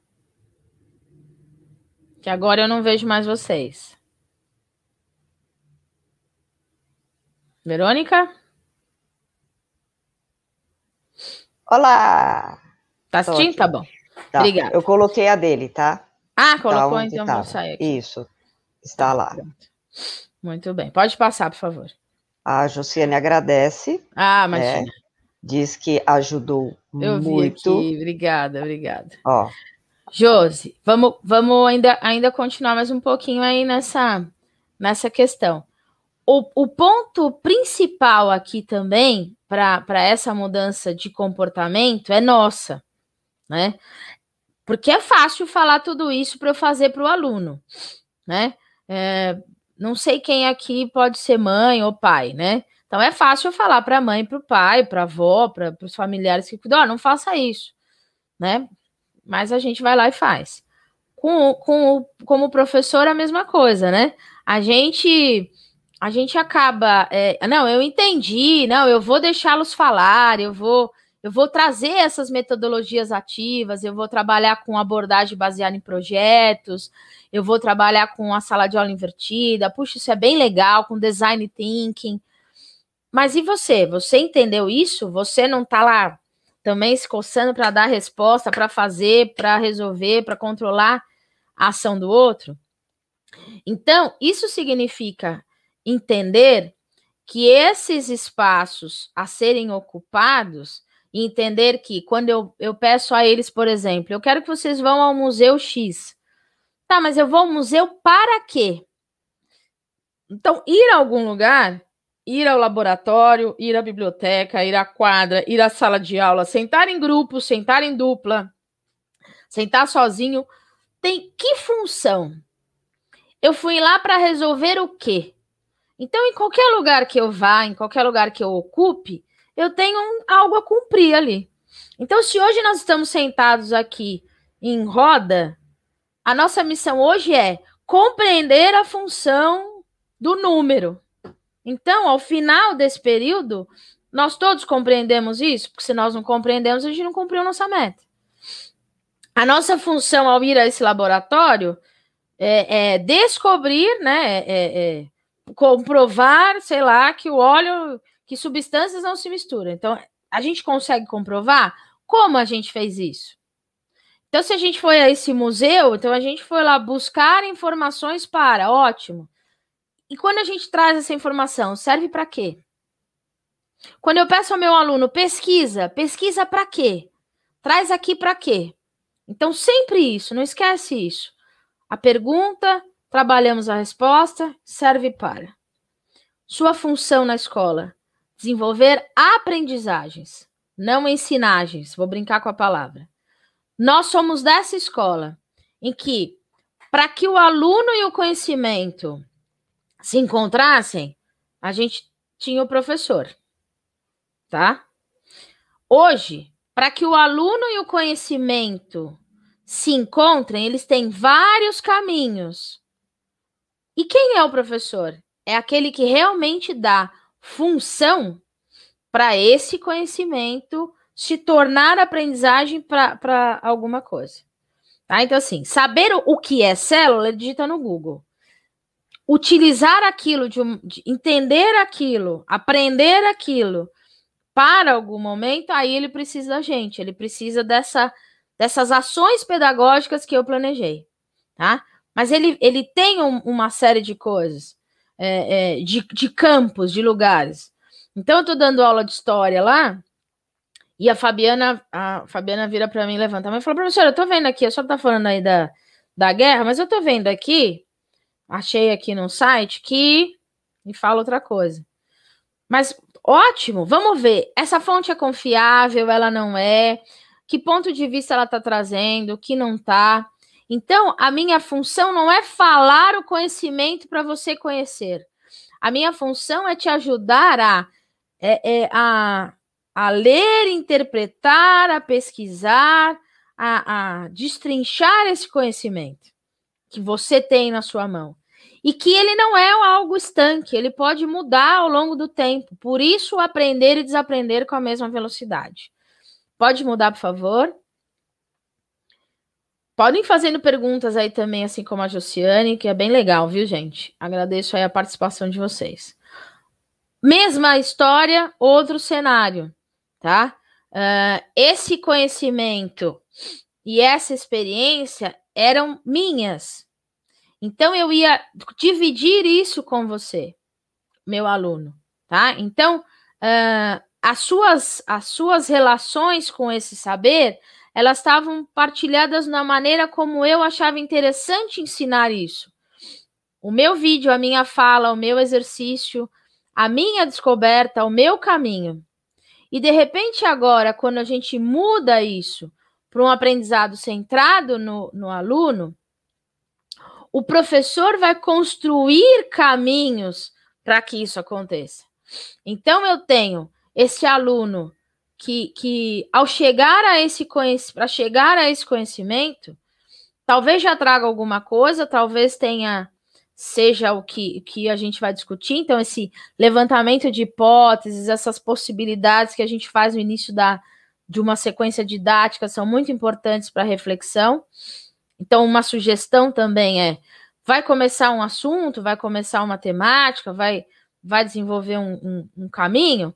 Que agora eu não vejo mais vocês. Verônica? Olá! Tá assistindo? Tá bom. Tá. Obrigada. Eu coloquei a dele, tá? Ah, colocou, tá então vou sair aqui. Isso, está lá. Muito bem. Pode passar, por favor. A Josiane agradece. Ah, imagina. Né? diz que ajudou Eu muito. Vi aqui. Obrigada, obrigada. Ó. Josi, vamos, vamos ainda, ainda continuar mais um pouquinho aí nessa, nessa questão. O, o ponto principal aqui também para essa mudança de comportamento é nossa, né? Porque é fácil falar tudo isso para eu fazer para o aluno, né? É, não sei quem aqui pode ser mãe ou pai, né? Então é fácil falar para a mãe, para o pai, para a avó, para os familiares que cuidam, oh, não faça isso, né? Mas a gente vai lá e faz. Com, com como professor a mesma coisa, né? A gente a gente acaba, é, não, eu entendi, não, eu vou deixá-los falar, eu vou eu vou trazer essas metodologias ativas, eu vou trabalhar com abordagem baseada em projetos, eu vou trabalhar com a sala de aula invertida, puxa, isso é bem legal, com design thinking. Mas e você? Você entendeu isso? Você não está lá também se coçando para dar resposta, para fazer, para resolver, para controlar a ação do outro? Então, isso significa entender que esses espaços a serem ocupados, e entender que quando eu, eu peço a eles, por exemplo, eu quero que vocês vão ao Museu X. Tá, mas eu vou ao museu para quê? Então, ir a algum lugar ir ao laboratório, ir à biblioteca, ir à quadra, ir à sala de aula, sentar em grupo, sentar em dupla, sentar sozinho, tem que função? Eu fui lá para resolver o quê? Então, em qualquer lugar que eu vá, em qualquer lugar que eu ocupe, eu tenho algo a cumprir ali. Então, se hoje nós estamos sentados aqui em roda, a nossa missão hoje é compreender a função do número. Então, ao final desse período, nós todos compreendemos isso, porque se nós não compreendemos, a gente não cumpriu nossa meta. A nossa função ao ir a esse laboratório é, é descobrir, né, é, é, comprovar, sei lá, que o óleo, que substâncias não se misturam. Então, a gente consegue comprovar como a gente fez isso. Então, se a gente foi a esse museu, então a gente foi lá buscar informações para, ótimo. E quando a gente traz essa informação, serve para quê? Quando eu peço ao meu aluno pesquisa, pesquisa para quê? Traz aqui para quê? Então, sempre isso, não esquece isso. A pergunta, trabalhamos a resposta, serve para. Sua função na escola: desenvolver aprendizagens, não ensinagens. Vou brincar com a palavra. Nós somos dessa escola em que, para que o aluno e o conhecimento se encontrassem, a gente tinha o professor, tá? Hoje, para que o aluno e o conhecimento se encontrem, eles têm vários caminhos. E quem é o professor? É aquele que realmente dá função para esse conhecimento se tornar aprendizagem para alguma coisa. Tá? Então, assim, saber o que é célula, digita no Google. Utilizar aquilo, de, de entender aquilo, aprender aquilo para algum momento, aí ele precisa da gente, ele precisa dessa, dessas ações pedagógicas que eu planejei, tá? Mas ele, ele tem um, uma série de coisas, é, é, de, de campos, de lugares. Então, eu estou dando aula de história lá, e a Fabiana, a Fabiana vira para mim, levanta a mão fala, professora, eu tô vendo aqui, a senhora tá falando aí da, da guerra, mas eu tô vendo aqui, achei aqui no site que me fala outra coisa. Mas Ótimo, vamos ver. Essa fonte é confiável, ela não é? Que ponto de vista ela está trazendo, que não está? Então, a minha função não é falar o conhecimento para você conhecer. A minha função é te ajudar a, é, é, a, a ler, interpretar, a pesquisar, a, a destrinchar esse conhecimento que você tem na sua mão e que ele não é algo estanque, ele pode mudar ao longo do tempo. Por isso, aprender e desaprender com a mesma velocidade. Pode mudar, por favor? Podem fazendo perguntas aí também, assim como a Josiane, que é bem legal, viu, gente? Agradeço aí a participação de vocês. Mesma história, outro cenário, tá? Uh, esse conhecimento e essa experiência eram minhas, então eu ia dividir isso com você, meu aluno, tá? Então uh, as suas as suas relações com esse saber elas estavam partilhadas na maneira como eu achava interessante ensinar isso. O meu vídeo, a minha fala, o meu exercício, a minha descoberta, o meu caminho. E de repente, agora, quando a gente muda isso para um aprendizado centrado no, no aluno, o professor vai construir caminhos para que isso aconteça. Então, eu tenho esse aluno que, que ao chegar a esse para chegar a esse conhecimento, talvez já traga alguma coisa, talvez tenha seja o que, que a gente vai discutir. Então, esse levantamento de hipóteses, essas possibilidades que a gente faz no início da, de uma sequência didática são muito importantes para reflexão. Então, uma sugestão também é: vai começar um assunto, vai começar uma temática, vai, vai desenvolver um, um, um caminho.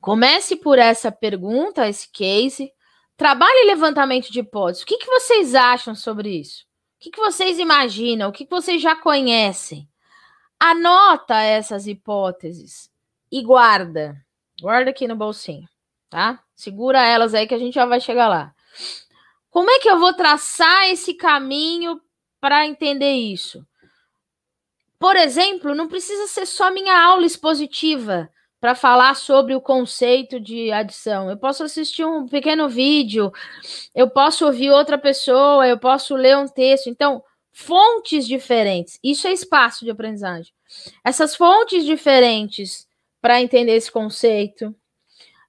Comece por essa pergunta, esse case. Trabalhe levantamento de hipóteses. O que, que vocês acham sobre isso? O que, que vocês imaginam? O que, que vocês já conhecem? Anota essas hipóteses e guarda. Guarda aqui no bolsinho, tá? Segura elas aí que a gente já vai chegar lá. Como é que eu vou traçar esse caminho para entender isso? Por exemplo, não precisa ser só minha aula expositiva para falar sobre o conceito de adição. Eu posso assistir um pequeno vídeo, eu posso ouvir outra pessoa, eu posso ler um texto. Então, fontes diferentes. Isso é espaço de aprendizagem. Essas fontes diferentes para entender esse conceito,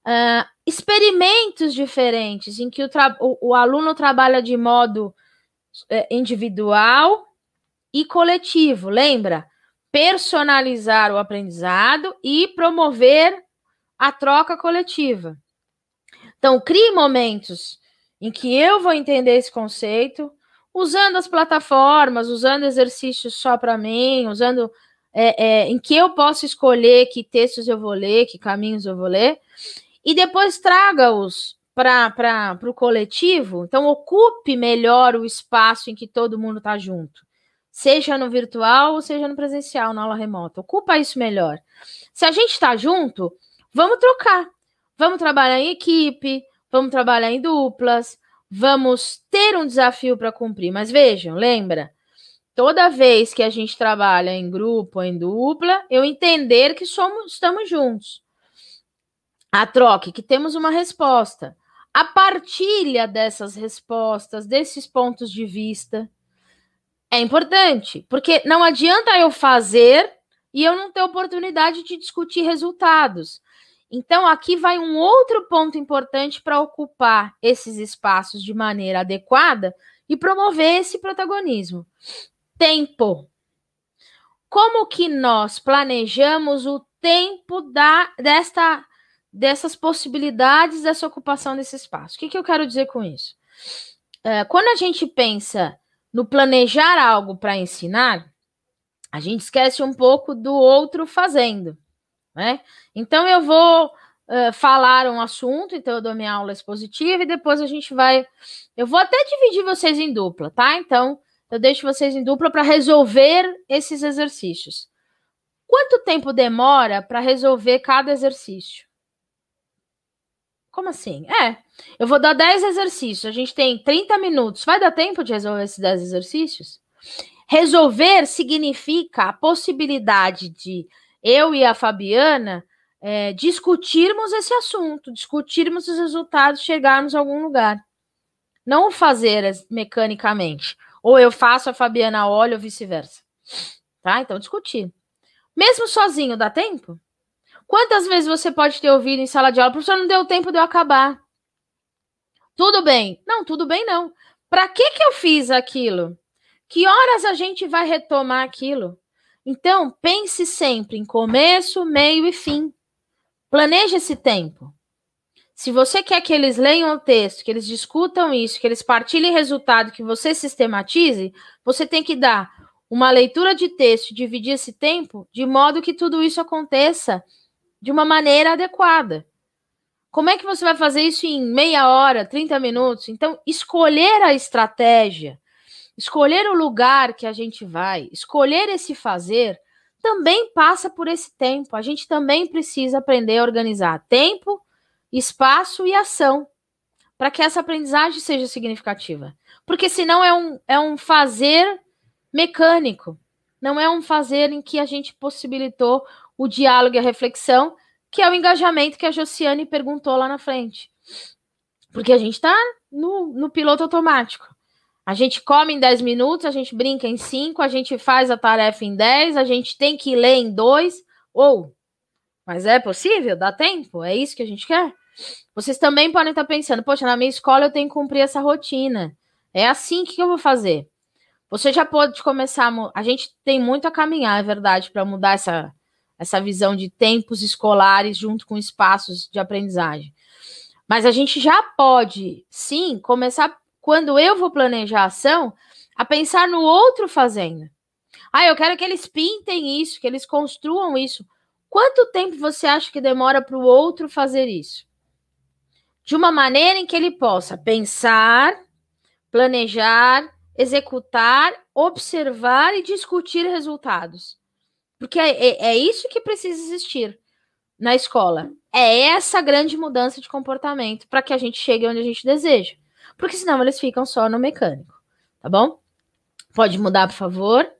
uh, experimentos diferentes em que o, o, o aluno trabalha de modo é, individual e coletivo. Lembra? Personalizar o aprendizado e promover a troca coletiva. Então, crie momentos em que eu vou entender esse conceito, usando as plataformas, usando exercícios só para mim, usando é, é, em que eu posso escolher que textos eu vou ler, que caminhos eu vou ler, e depois traga-os para o coletivo. Então, ocupe melhor o espaço em que todo mundo está junto, seja no virtual ou seja no presencial, na aula remota. Ocupa isso melhor. Se a gente está junto, vamos trocar. Vamos trabalhar em equipe, vamos trabalhar em duplas, vamos ter um desafio para cumprir. Mas vejam, lembra? Toda vez que a gente trabalha em grupo ou em dupla, eu entender que somos, estamos juntos. A troca, que temos uma resposta. A partilha dessas respostas, desses pontos de vista, é importante, porque não adianta eu fazer e eu não ter oportunidade de discutir resultados. Então, aqui vai um outro ponto importante para ocupar esses espaços de maneira adequada e promover esse protagonismo. Tempo. Como que nós planejamos o tempo da, desta, dessas possibilidades dessa ocupação desse espaço? O que, que eu quero dizer com isso? É, quando a gente pensa no planejar algo para ensinar, a gente esquece um pouco do outro fazendo né? Então eu vou uh, falar um assunto, então eu dou minha aula expositiva e depois a gente vai. Eu vou até dividir vocês em dupla, tá? Então eu deixo vocês em dupla para resolver esses exercícios. Quanto tempo demora para resolver cada exercício? Como assim? É, eu vou dar 10 exercícios, a gente tem 30 minutos. Vai dar tempo de resolver esses 10 exercícios? Resolver significa a possibilidade de eu e a Fabiana é, discutirmos esse assunto, discutirmos os resultados, chegarmos a algum lugar. Não fazer mecanicamente. Ou eu faço, a Fabiana olha, ou vice-versa. Tá? Então, discutir. Mesmo sozinho, dá tempo? Quantas vezes você pode ter ouvido em sala de aula, professor, não deu tempo de eu acabar? Tudo bem. Não, tudo bem não. Para que que eu fiz aquilo? Que horas a gente vai retomar aquilo? Então, pense sempre em começo, meio e fim. Planeje esse tempo. Se você quer que eles leiam o texto, que eles discutam isso, que eles partilhem resultado, que você sistematize, você tem que dar uma leitura de texto, dividir esse tempo, de modo que tudo isso aconteça de uma maneira adequada. Como é que você vai fazer isso em meia hora, 30 minutos? Então, escolher a estratégia escolher o lugar que a gente vai, escolher esse fazer, também passa por esse tempo. A gente também precisa aprender a organizar tempo, espaço e ação para que essa aprendizagem seja significativa. Porque senão é um, é um fazer mecânico, não é um fazer em que a gente possibilitou o diálogo e a reflexão, que é o engajamento que a Josiane perguntou lá na frente. Porque a gente está no, no piloto automático. A gente come em 10 minutos, a gente brinca em 5, a gente faz a tarefa em 10, a gente tem que ler em 2, ou. Mas é possível? Dá tempo? É isso que a gente quer? Vocês também podem estar pensando, poxa, na minha escola eu tenho que cumprir essa rotina. É assim que eu vou fazer. Você já pode começar. A, a gente tem muito a caminhar, é verdade, para mudar essa, essa visão de tempos escolares junto com espaços de aprendizagem. Mas a gente já pode, sim, começar quando eu vou planejar a ação, a pensar no outro fazendo. Ah, eu quero que eles pintem isso, que eles construam isso. Quanto tempo você acha que demora para o outro fazer isso? De uma maneira em que ele possa pensar, planejar, executar, observar e discutir resultados. Porque é, é, é isso que precisa existir na escola. É essa grande mudança de comportamento para que a gente chegue onde a gente deseja porque senão eles ficam só no mecânico, tá bom? Pode mudar, por favor.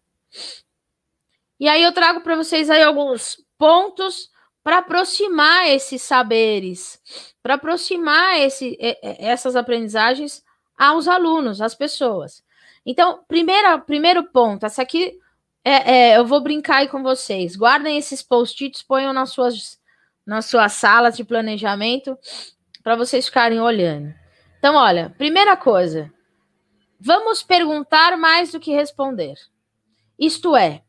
E aí eu trago para vocês aí alguns pontos para aproximar esses saberes, para aproximar esse, essas aprendizagens aos alunos, às pessoas. Então, primeira, primeiro ponto, essa aqui é, é, eu vou brincar aí com vocês. Guardem esses post-its, ponham nas suas, na sua sala de planejamento para vocês ficarem olhando. Então, olha, primeira coisa, vamos perguntar mais do que responder. Isto é,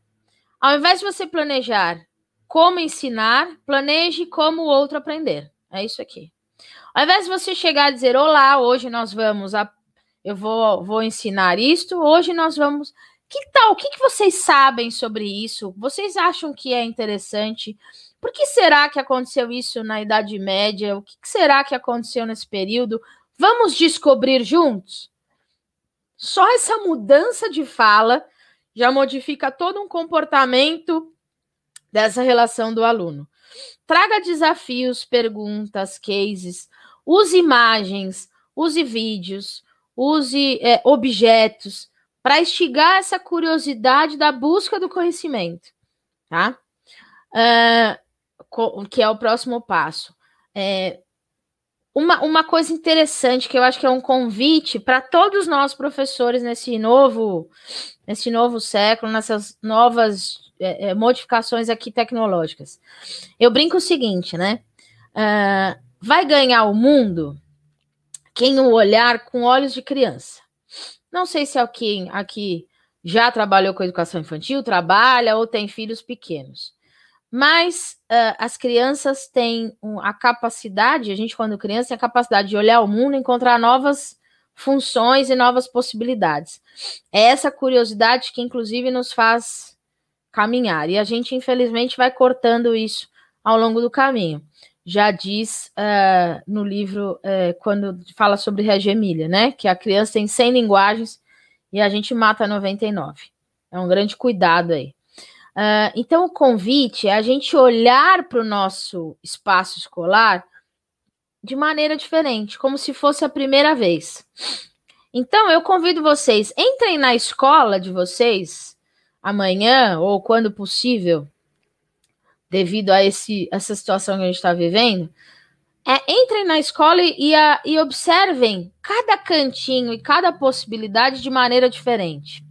ao invés de você planejar como ensinar, planeje como o outro aprender. É isso aqui. Ao invés de você chegar e dizer, olá, hoje nós vamos, a... eu vou, vou ensinar isto, hoje nós vamos. Que tal? O que, que vocês sabem sobre isso? Vocês acham que é interessante? Por que será que aconteceu isso na Idade Média? O que, que será que aconteceu nesse período? Vamos descobrir juntos? Só essa mudança de fala já modifica todo um comportamento dessa relação do aluno. Traga desafios, perguntas, cases, use imagens, use vídeos, use é, objetos para instigar essa curiosidade da busca do conhecimento, tá? Uh, que é o próximo passo. É, uma, uma coisa interessante que eu acho que é um convite para todos nós professores nesse novo, nesse novo século, nessas novas é, é, modificações aqui tecnológicas. Eu brinco o seguinte, né? Uh, vai ganhar o mundo quem o olhar com olhos de criança. Não sei se alguém aqui já trabalhou com educação infantil, trabalha ou tem filhos pequenos. Mas uh, as crianças têm a capacidade, a gente, quando criança, tem a capacidade de olhar o mundo, encontrar novas funções e novas possibilidades. É essa curiosidade que, inclusive, nos faz caminhar. E a gente, infelizmente, vai cortando isso ao longo do caminho. Já diz uh, no livro, uh, quando fala sobre Reggio Emília, né? Que a criança tem 100 linguagens e a gente mata 99. É um grande cuidado aí. Uh, então, o convite é a gente olhar para o nosso espaço escolar de maneira diferente, como se fosse a primeira vez. Então, eu convido vocês, entrem na escola de vocês, amanhã ou quando possível, devido a esse, essa situação que a gente está vivendo, é, entrem na escola e, a, e observem cada cantinho e cada possibilidade de maneira diferente.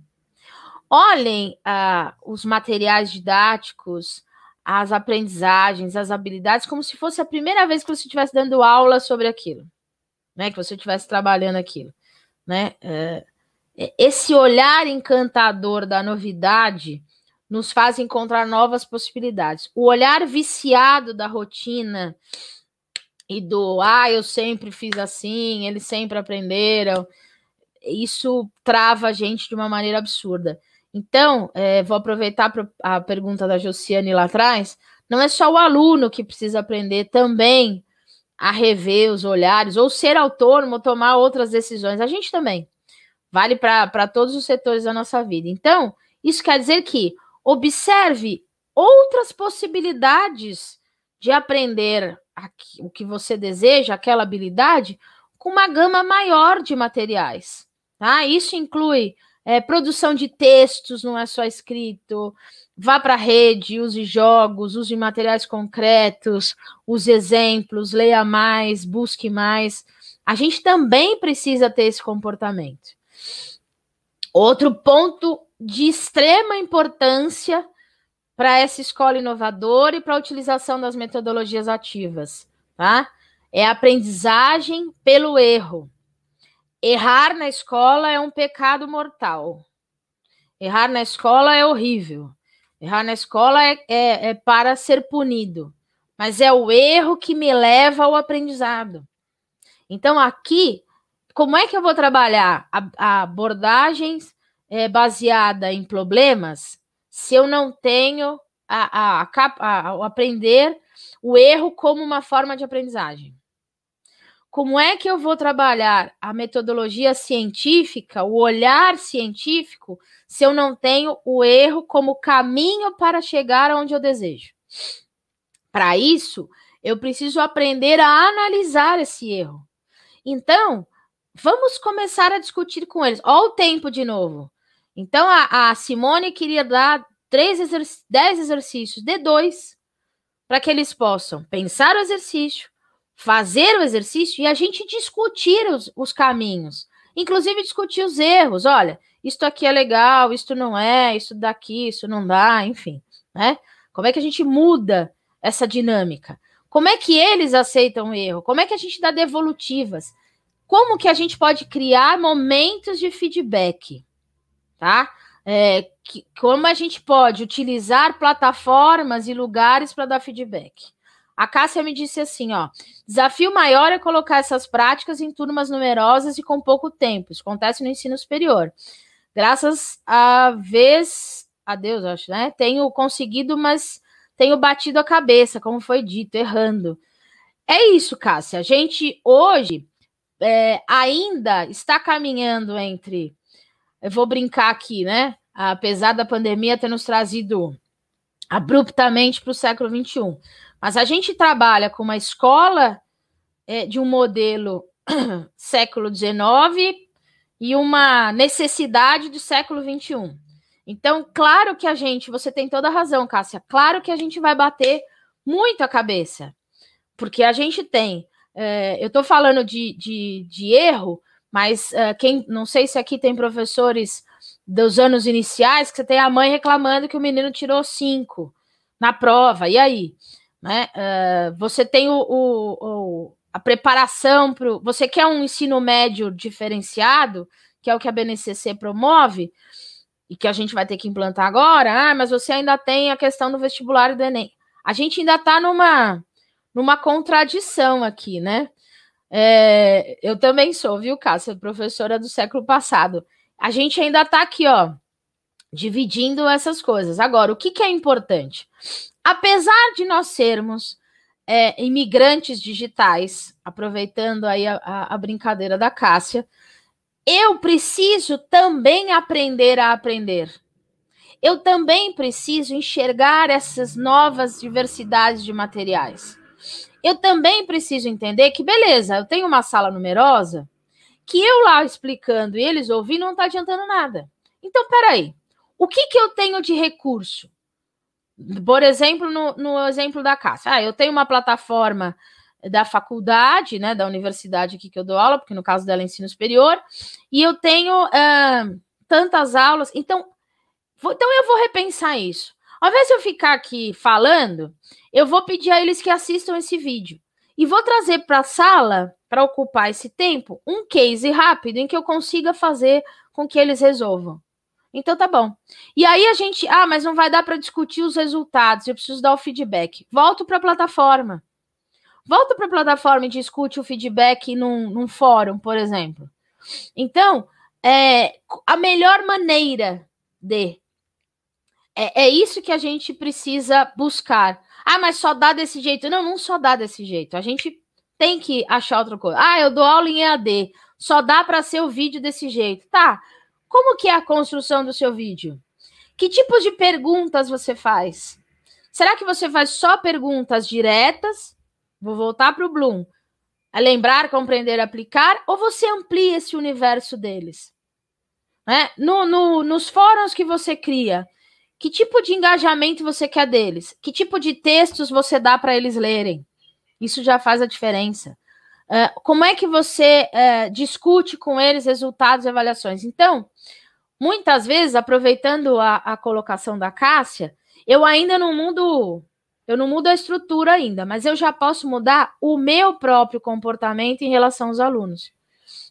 Olhem ah, os materiais didáticos, as aprendizagens, as habilidades, como se fosse a primeira vez que você estivesse dando aula sobre aquilo, né? Que você estivesse trabalhando aquilo, né? É, esse olhar encantador da novidade nos faz encontrar novas possibilidades. O olhar viciado da rotina e do ah, eu sempre fiz assim, eles sempre aprenderam, isso trava a gente de uma maneira absurda. Então, é, vou aproveitar a pergunta da Josiane lá atrás. Não é só o aluno que precisa aprender também a rever os olhares, ou ser autônomo, tomar outras decisões. A gente também. Vale para todos os setores da nossa vida. Então, isso quer dizer que observe outras possibilidades de aprender o que você deseja, aquela habilidade, com uma gama maior de materiais. Tá? Isso inclui é, produção de textos, não é só escrito. Vá para a rede, use jogos, use materiais concretos, use exemplos, leia mais, busque mais. A gente também precisa ter esse comportamento. Outro ponto de extrema importância para essa escola inovadora e para a utilização das metodologias ativas, tá? É aprendizagem pelo erro. Errar na escola é um pecado mortal. Errar na escola é horrível. Errar na escola é, é, é para ser punido. Mas é o erro que me leva ao aprendizado. Então, aqui, como é que eu vou trabalhar a, a abordagens é, baseada em problemas se eu não tenho a, a, a, a aprender o erro como uma forma de aprendizagem? Como é que eu vou trabalhar a metodologia científica, o olhar científico, se eu não tenho o erro como caminho para chegar aonde eu desejo? Para isso, eu preciso aprender a analisar esse erro. Então, Vamos começar a discutir com eles. Olha o tempo de novo. Então, a, a Simone queria dar três exerc 10 exercícios de dois para que eles possam pensar o exercício, fazer o exercício e a gente discutir os, os caminhos. Inclusive discutir os erros. Olha, isto aqui é legal, isto não é, isso daqui, isso não dá, enfim, né? Como é que a gente muda essa dinâmica? Como é que eles aceitam o erro? Como é que a gente dá devolutivas? Como que a gente pode criar momentos de feedback? Tá? É, que, como a gente pode utilizar plataformas e lugares para dar feedback? A Cássia me disse assim, ó, desafio maior é colocar essas práticas em turmas numerosas e com pouco tempo. Isso acontece no ensino superior. Graças a vez, a Deus, acho, né? Tenho conseguido, mas tenho batido a cabeça, como foi dito, errando. É isso, Cássia. A gente hoje é, ainda está caminhando entre. Eu vou brincar aqui, né? Apesar da pandemia ter nos trazido abruptamente para o século XXI. Mas a gente trabalha com uma escola é, de um modelo século XIX e uma necessidade do século XXI. Então, claro que a gente, você tem toda a razão, Cássia, claro que a gente vai bater muito a cabeça, porque a gente tem, é, eu estou falando de, de, de, erro, mas é, quem, não sei se aqui tem professores dos anos iniciais, que você tem a mãe reclamando que o menino tirou cinco na prova, e aí? Né? É, você tem o, o, o a preparação para você quer um ensino médio diferenciado, que é o que a BNCC promove, e que a gente vai ter que implantar agora, ah, mas você ainda tem a questão do vestibular do Enem. A gente ainda está numa, numa contradição aqui, né? É, eu também sou, viu, Cássia, professora do século passado. A gente ainda está aqui, ó, dividindo essas coisas. Agora, o que, que é importante? Apesar de nós sermos é, imigrantes digitais, aproveitando aí a, a, a brincadeira da Cássia, eu preciso também aprender a aprender. Eu também preciso enxergar essas novas diversidades de materiais. Eu também preciso entender que, beleza, eu tenho uma sala numerosa, que eu lá explicando e eles ouvindo não está adiantando nada. Então, peraí, o que, que eu tenho de recurso? Por exemplo, no, no exemplo da Cássia, ah, eu tenho uma plataforma da faculdade, né, da universidade aqui que eu dou aula, porque no caso dela é ensino superior, e eu tenho uh, tantas aulas, então, vou, então eu vou repensar isso. Ao invés de eu ficar aqui falando, eu vou pedir a eles que assistam esse vídeo e vou trazer para a sala, para ocupar esse tempo, um case rápido em que eu consiga fazer com que eles resolvam. Então tá bom. E aí a gente, ah, mas não vai dar para discutir os resultados, eu preciso dar o feedback. Volto para a plataforma. Volta para a plataforma e discute o feedback num, num fórum, por exemplo. Então, é, a melhor maneira de. É, é isso que a gente precisa buscar. Ah, mas só dá desse jeito. Não, não só dá desse jeito. A gente tem que achar outra coisa. Ah, eu dou aula em EAD. Só dá para ser o vídeo desse jeito. Tá. Como que é a construção do seu vídeo? Que tipos de perguntas você faz? Será que você faz só perguntas diretas Vou voltar para o Bloom. É lembrar, compreender, aplicar, ou você amplia esse universo deles? Né? No, no, nos fóruns que você cria, que tipo de engajamento você quer deles? Que tipo de textos você dá para eles lerem? Isso já faz a diferença. Uh, como é que você uh, discute com eles resultados e avaliações? Então, muitas vezes, aproveitando a, a colocação da Cássia, eu ainda não mudo eu não mudo a estrutura ainda, mas eu já posso mudar o meu próprio comportamento em relação aos alunos.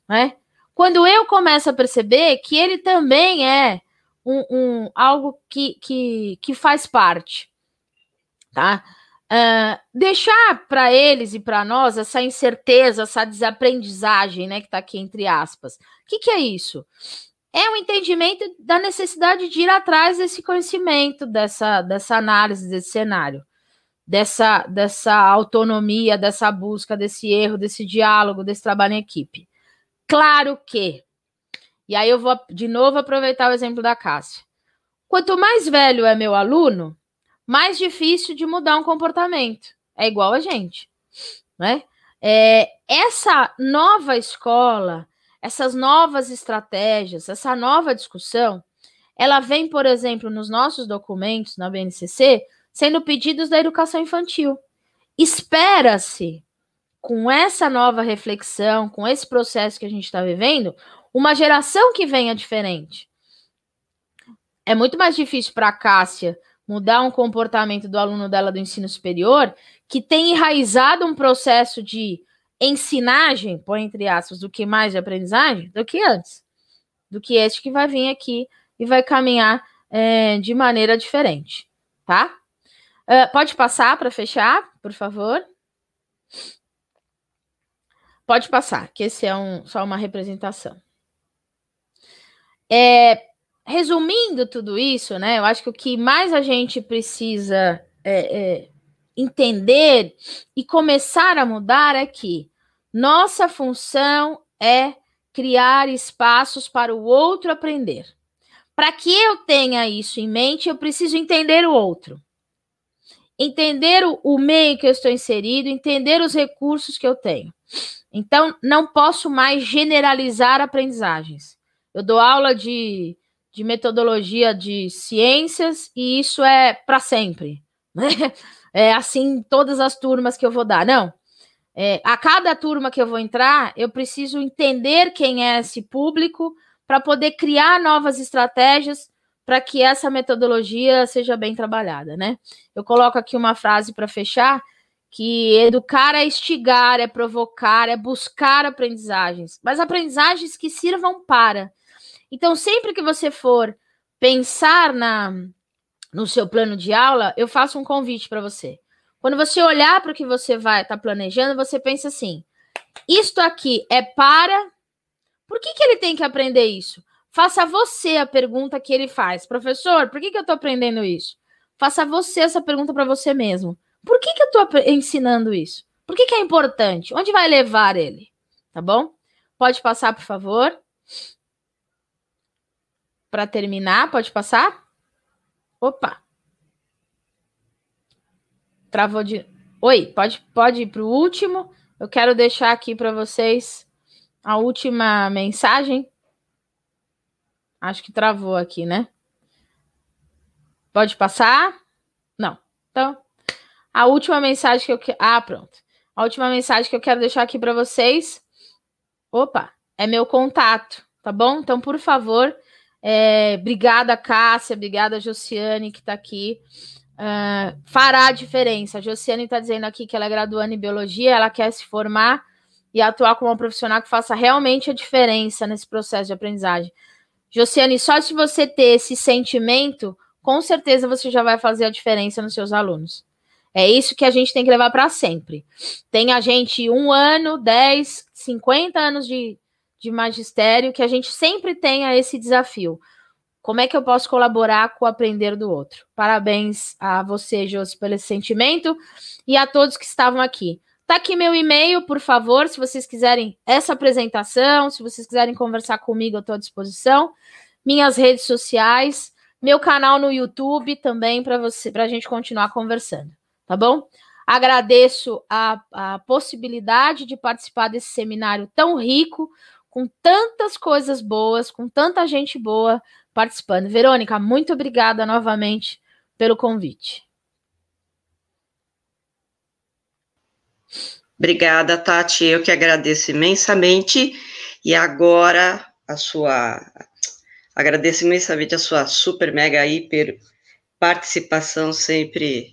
Né? Quando eu começo a perceber que ele também é um, um algo que, que, que faz parte, tá? Uh, deixar para eles e para nós essa incerteza, essa desaprendizagem, né, que está aqui entre aspas. O que, que é isso? É o um entendimento da necessidade de ir atrás desse conhecimento, dessa, dessa análise, desse cenário dessa, dessa autonomia, dessa busca, desse erro, desse diálogo, desse trabalho em equipe. Claro que, e aí eu vou de novo aproveitar o exemplo da Cássia. Quanto mais velho é meu aluno, mais difícil de mudar um comportamento. É igual a gente, né? É, essa nova escola, essas novas estratégias, essa nova discussão, ela vem, por exemplo, nos nossos documentos na BNCC, sendo pedidos da educação infantil. Espera-se, com essa nova reflexão, com esse processo que a gente está vivendo, uma geração que venha diferente. É muito mais difícil para a Cássia mudar um comportamento do aluno dela do ensino superior, que tem enraizado um processo de ensinagem, põe entre aspas, do que mais de aprendizagem, do que antes. Do que este que vai vir aqui e vai caminhar é, de maneira diferente, tá? Uh, pode passar para fechar, por favor? Pode passar, que esse é um, só uma representação. É, resumindo tudo isso, né? Eu acho que o que mais a gente precisa é, é, entender e começar a mudar é que nossa função é criar espaços para o outro aprender. Para que eu tenha isso em mente, eu preciso entender o outro. Entender o, o meio que eu estou inserido, entender os recursos que eu tenho. Então, não posso mais generalizar aprendizagens. Eu dou aula de, de metodologia de ciências e isso é para sempre. Né? É assim todas as turmas que eu vou dar. Não. É, a cada turma que eu vou entrar, eu preciso entender quem é esse público para poder criar novas estratégias para que essa metodologia seja bem trabalhada, né? Eu coloco aqui uma frase para fechar que educar é instigar, é provocar, é buscar aprendizagens, mas aprendizagens que sirvam para. Então, sempre que você for pensar na no seu plano de aula, eu faço um convite para você. Quando você olhar para o que você vai estar tá planejando, você pensa assim: isto aqui é para. Por que, que ele tem que aprender isso? Faça você a pergunta que ele faz. Professor, por que, que eu estou aprendendo isso? Faça você essa pergunta para você mesmo. Por que, que eu estou ensinando isso? Por que, que é importante? Onde vai levar ele? Tá bom? Pode passar, por favor. Para terminar, pode passar? Opa! Travou de. Oi, pode, pode ir para o último. Eu quero deixar aqui para vocês a última mensagem. Acho que travou aqui, né? Pode passar? Não. Então, a última mensagem que eu quero. Ah, pronto. A última mensagem que eu quero deixar aqui para vocês. Opa, é meu contato, tá bom? Então, por favor, é... obrigada, Cássia, obrigada, Josiane, que está aqui uh, fará a diferença. A Josiane está dizendo aqui que ela é graduanda em biologia, ela quer se formar e atuar como uma profissional que faça realmente a diferença nesse processo de aprendizagem. Josiane, só se você ter esse sentimento, com certeza você já vai fazer a diferença nos seus alunos. É isso que a gente tem que levar para sempre. Tem a gente um ano, 10, 50 anos de, de magistério, que a gente sempre tenha esse desafio. Como é que eu posso colaborar com o aprender do outro? Parabéns a você, Josi, pelo esse sentimento e a todos que estavam aqui. Tá aqui meu e-mail, por favor, se vocês quiserem essa apresentação, se vocês quiserem conversar comigo, eu estou à disposição. Minhas redes sociais, meu canal no YouTube também para você, para a gente continuar conversando, tá bom? Agradeço a, a possibilidade de participar desse seminário tão rico, com tantas coisas boas, com tanta gente boa participando. Verônica, muito obrigada novamente pelo convite. Obrigada, Tati. Eu que agradeço imensamente. E agora a sua. Agradeço imensamente a sua super, mega, hiper participação sempre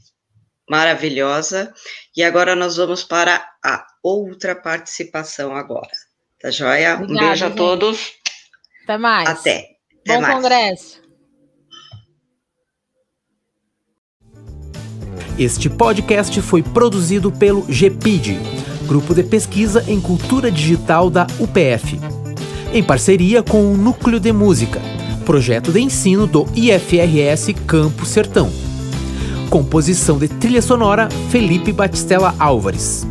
maravilhosa. E agora nós vamos para a outra participação agora. Tá joia? Obrigada, um beijo a todos. Até mais. Até. Até Bom mais. congresso. Este podcast foi produzido pelo GPID, Grupo de Pesquisa em Cultura Digital da UPF, em parceria com o Núcleo de Música, projeto de ensino do IFRS Campo Sertão. Composição de trilha sonora Felipe Batistella Álvares.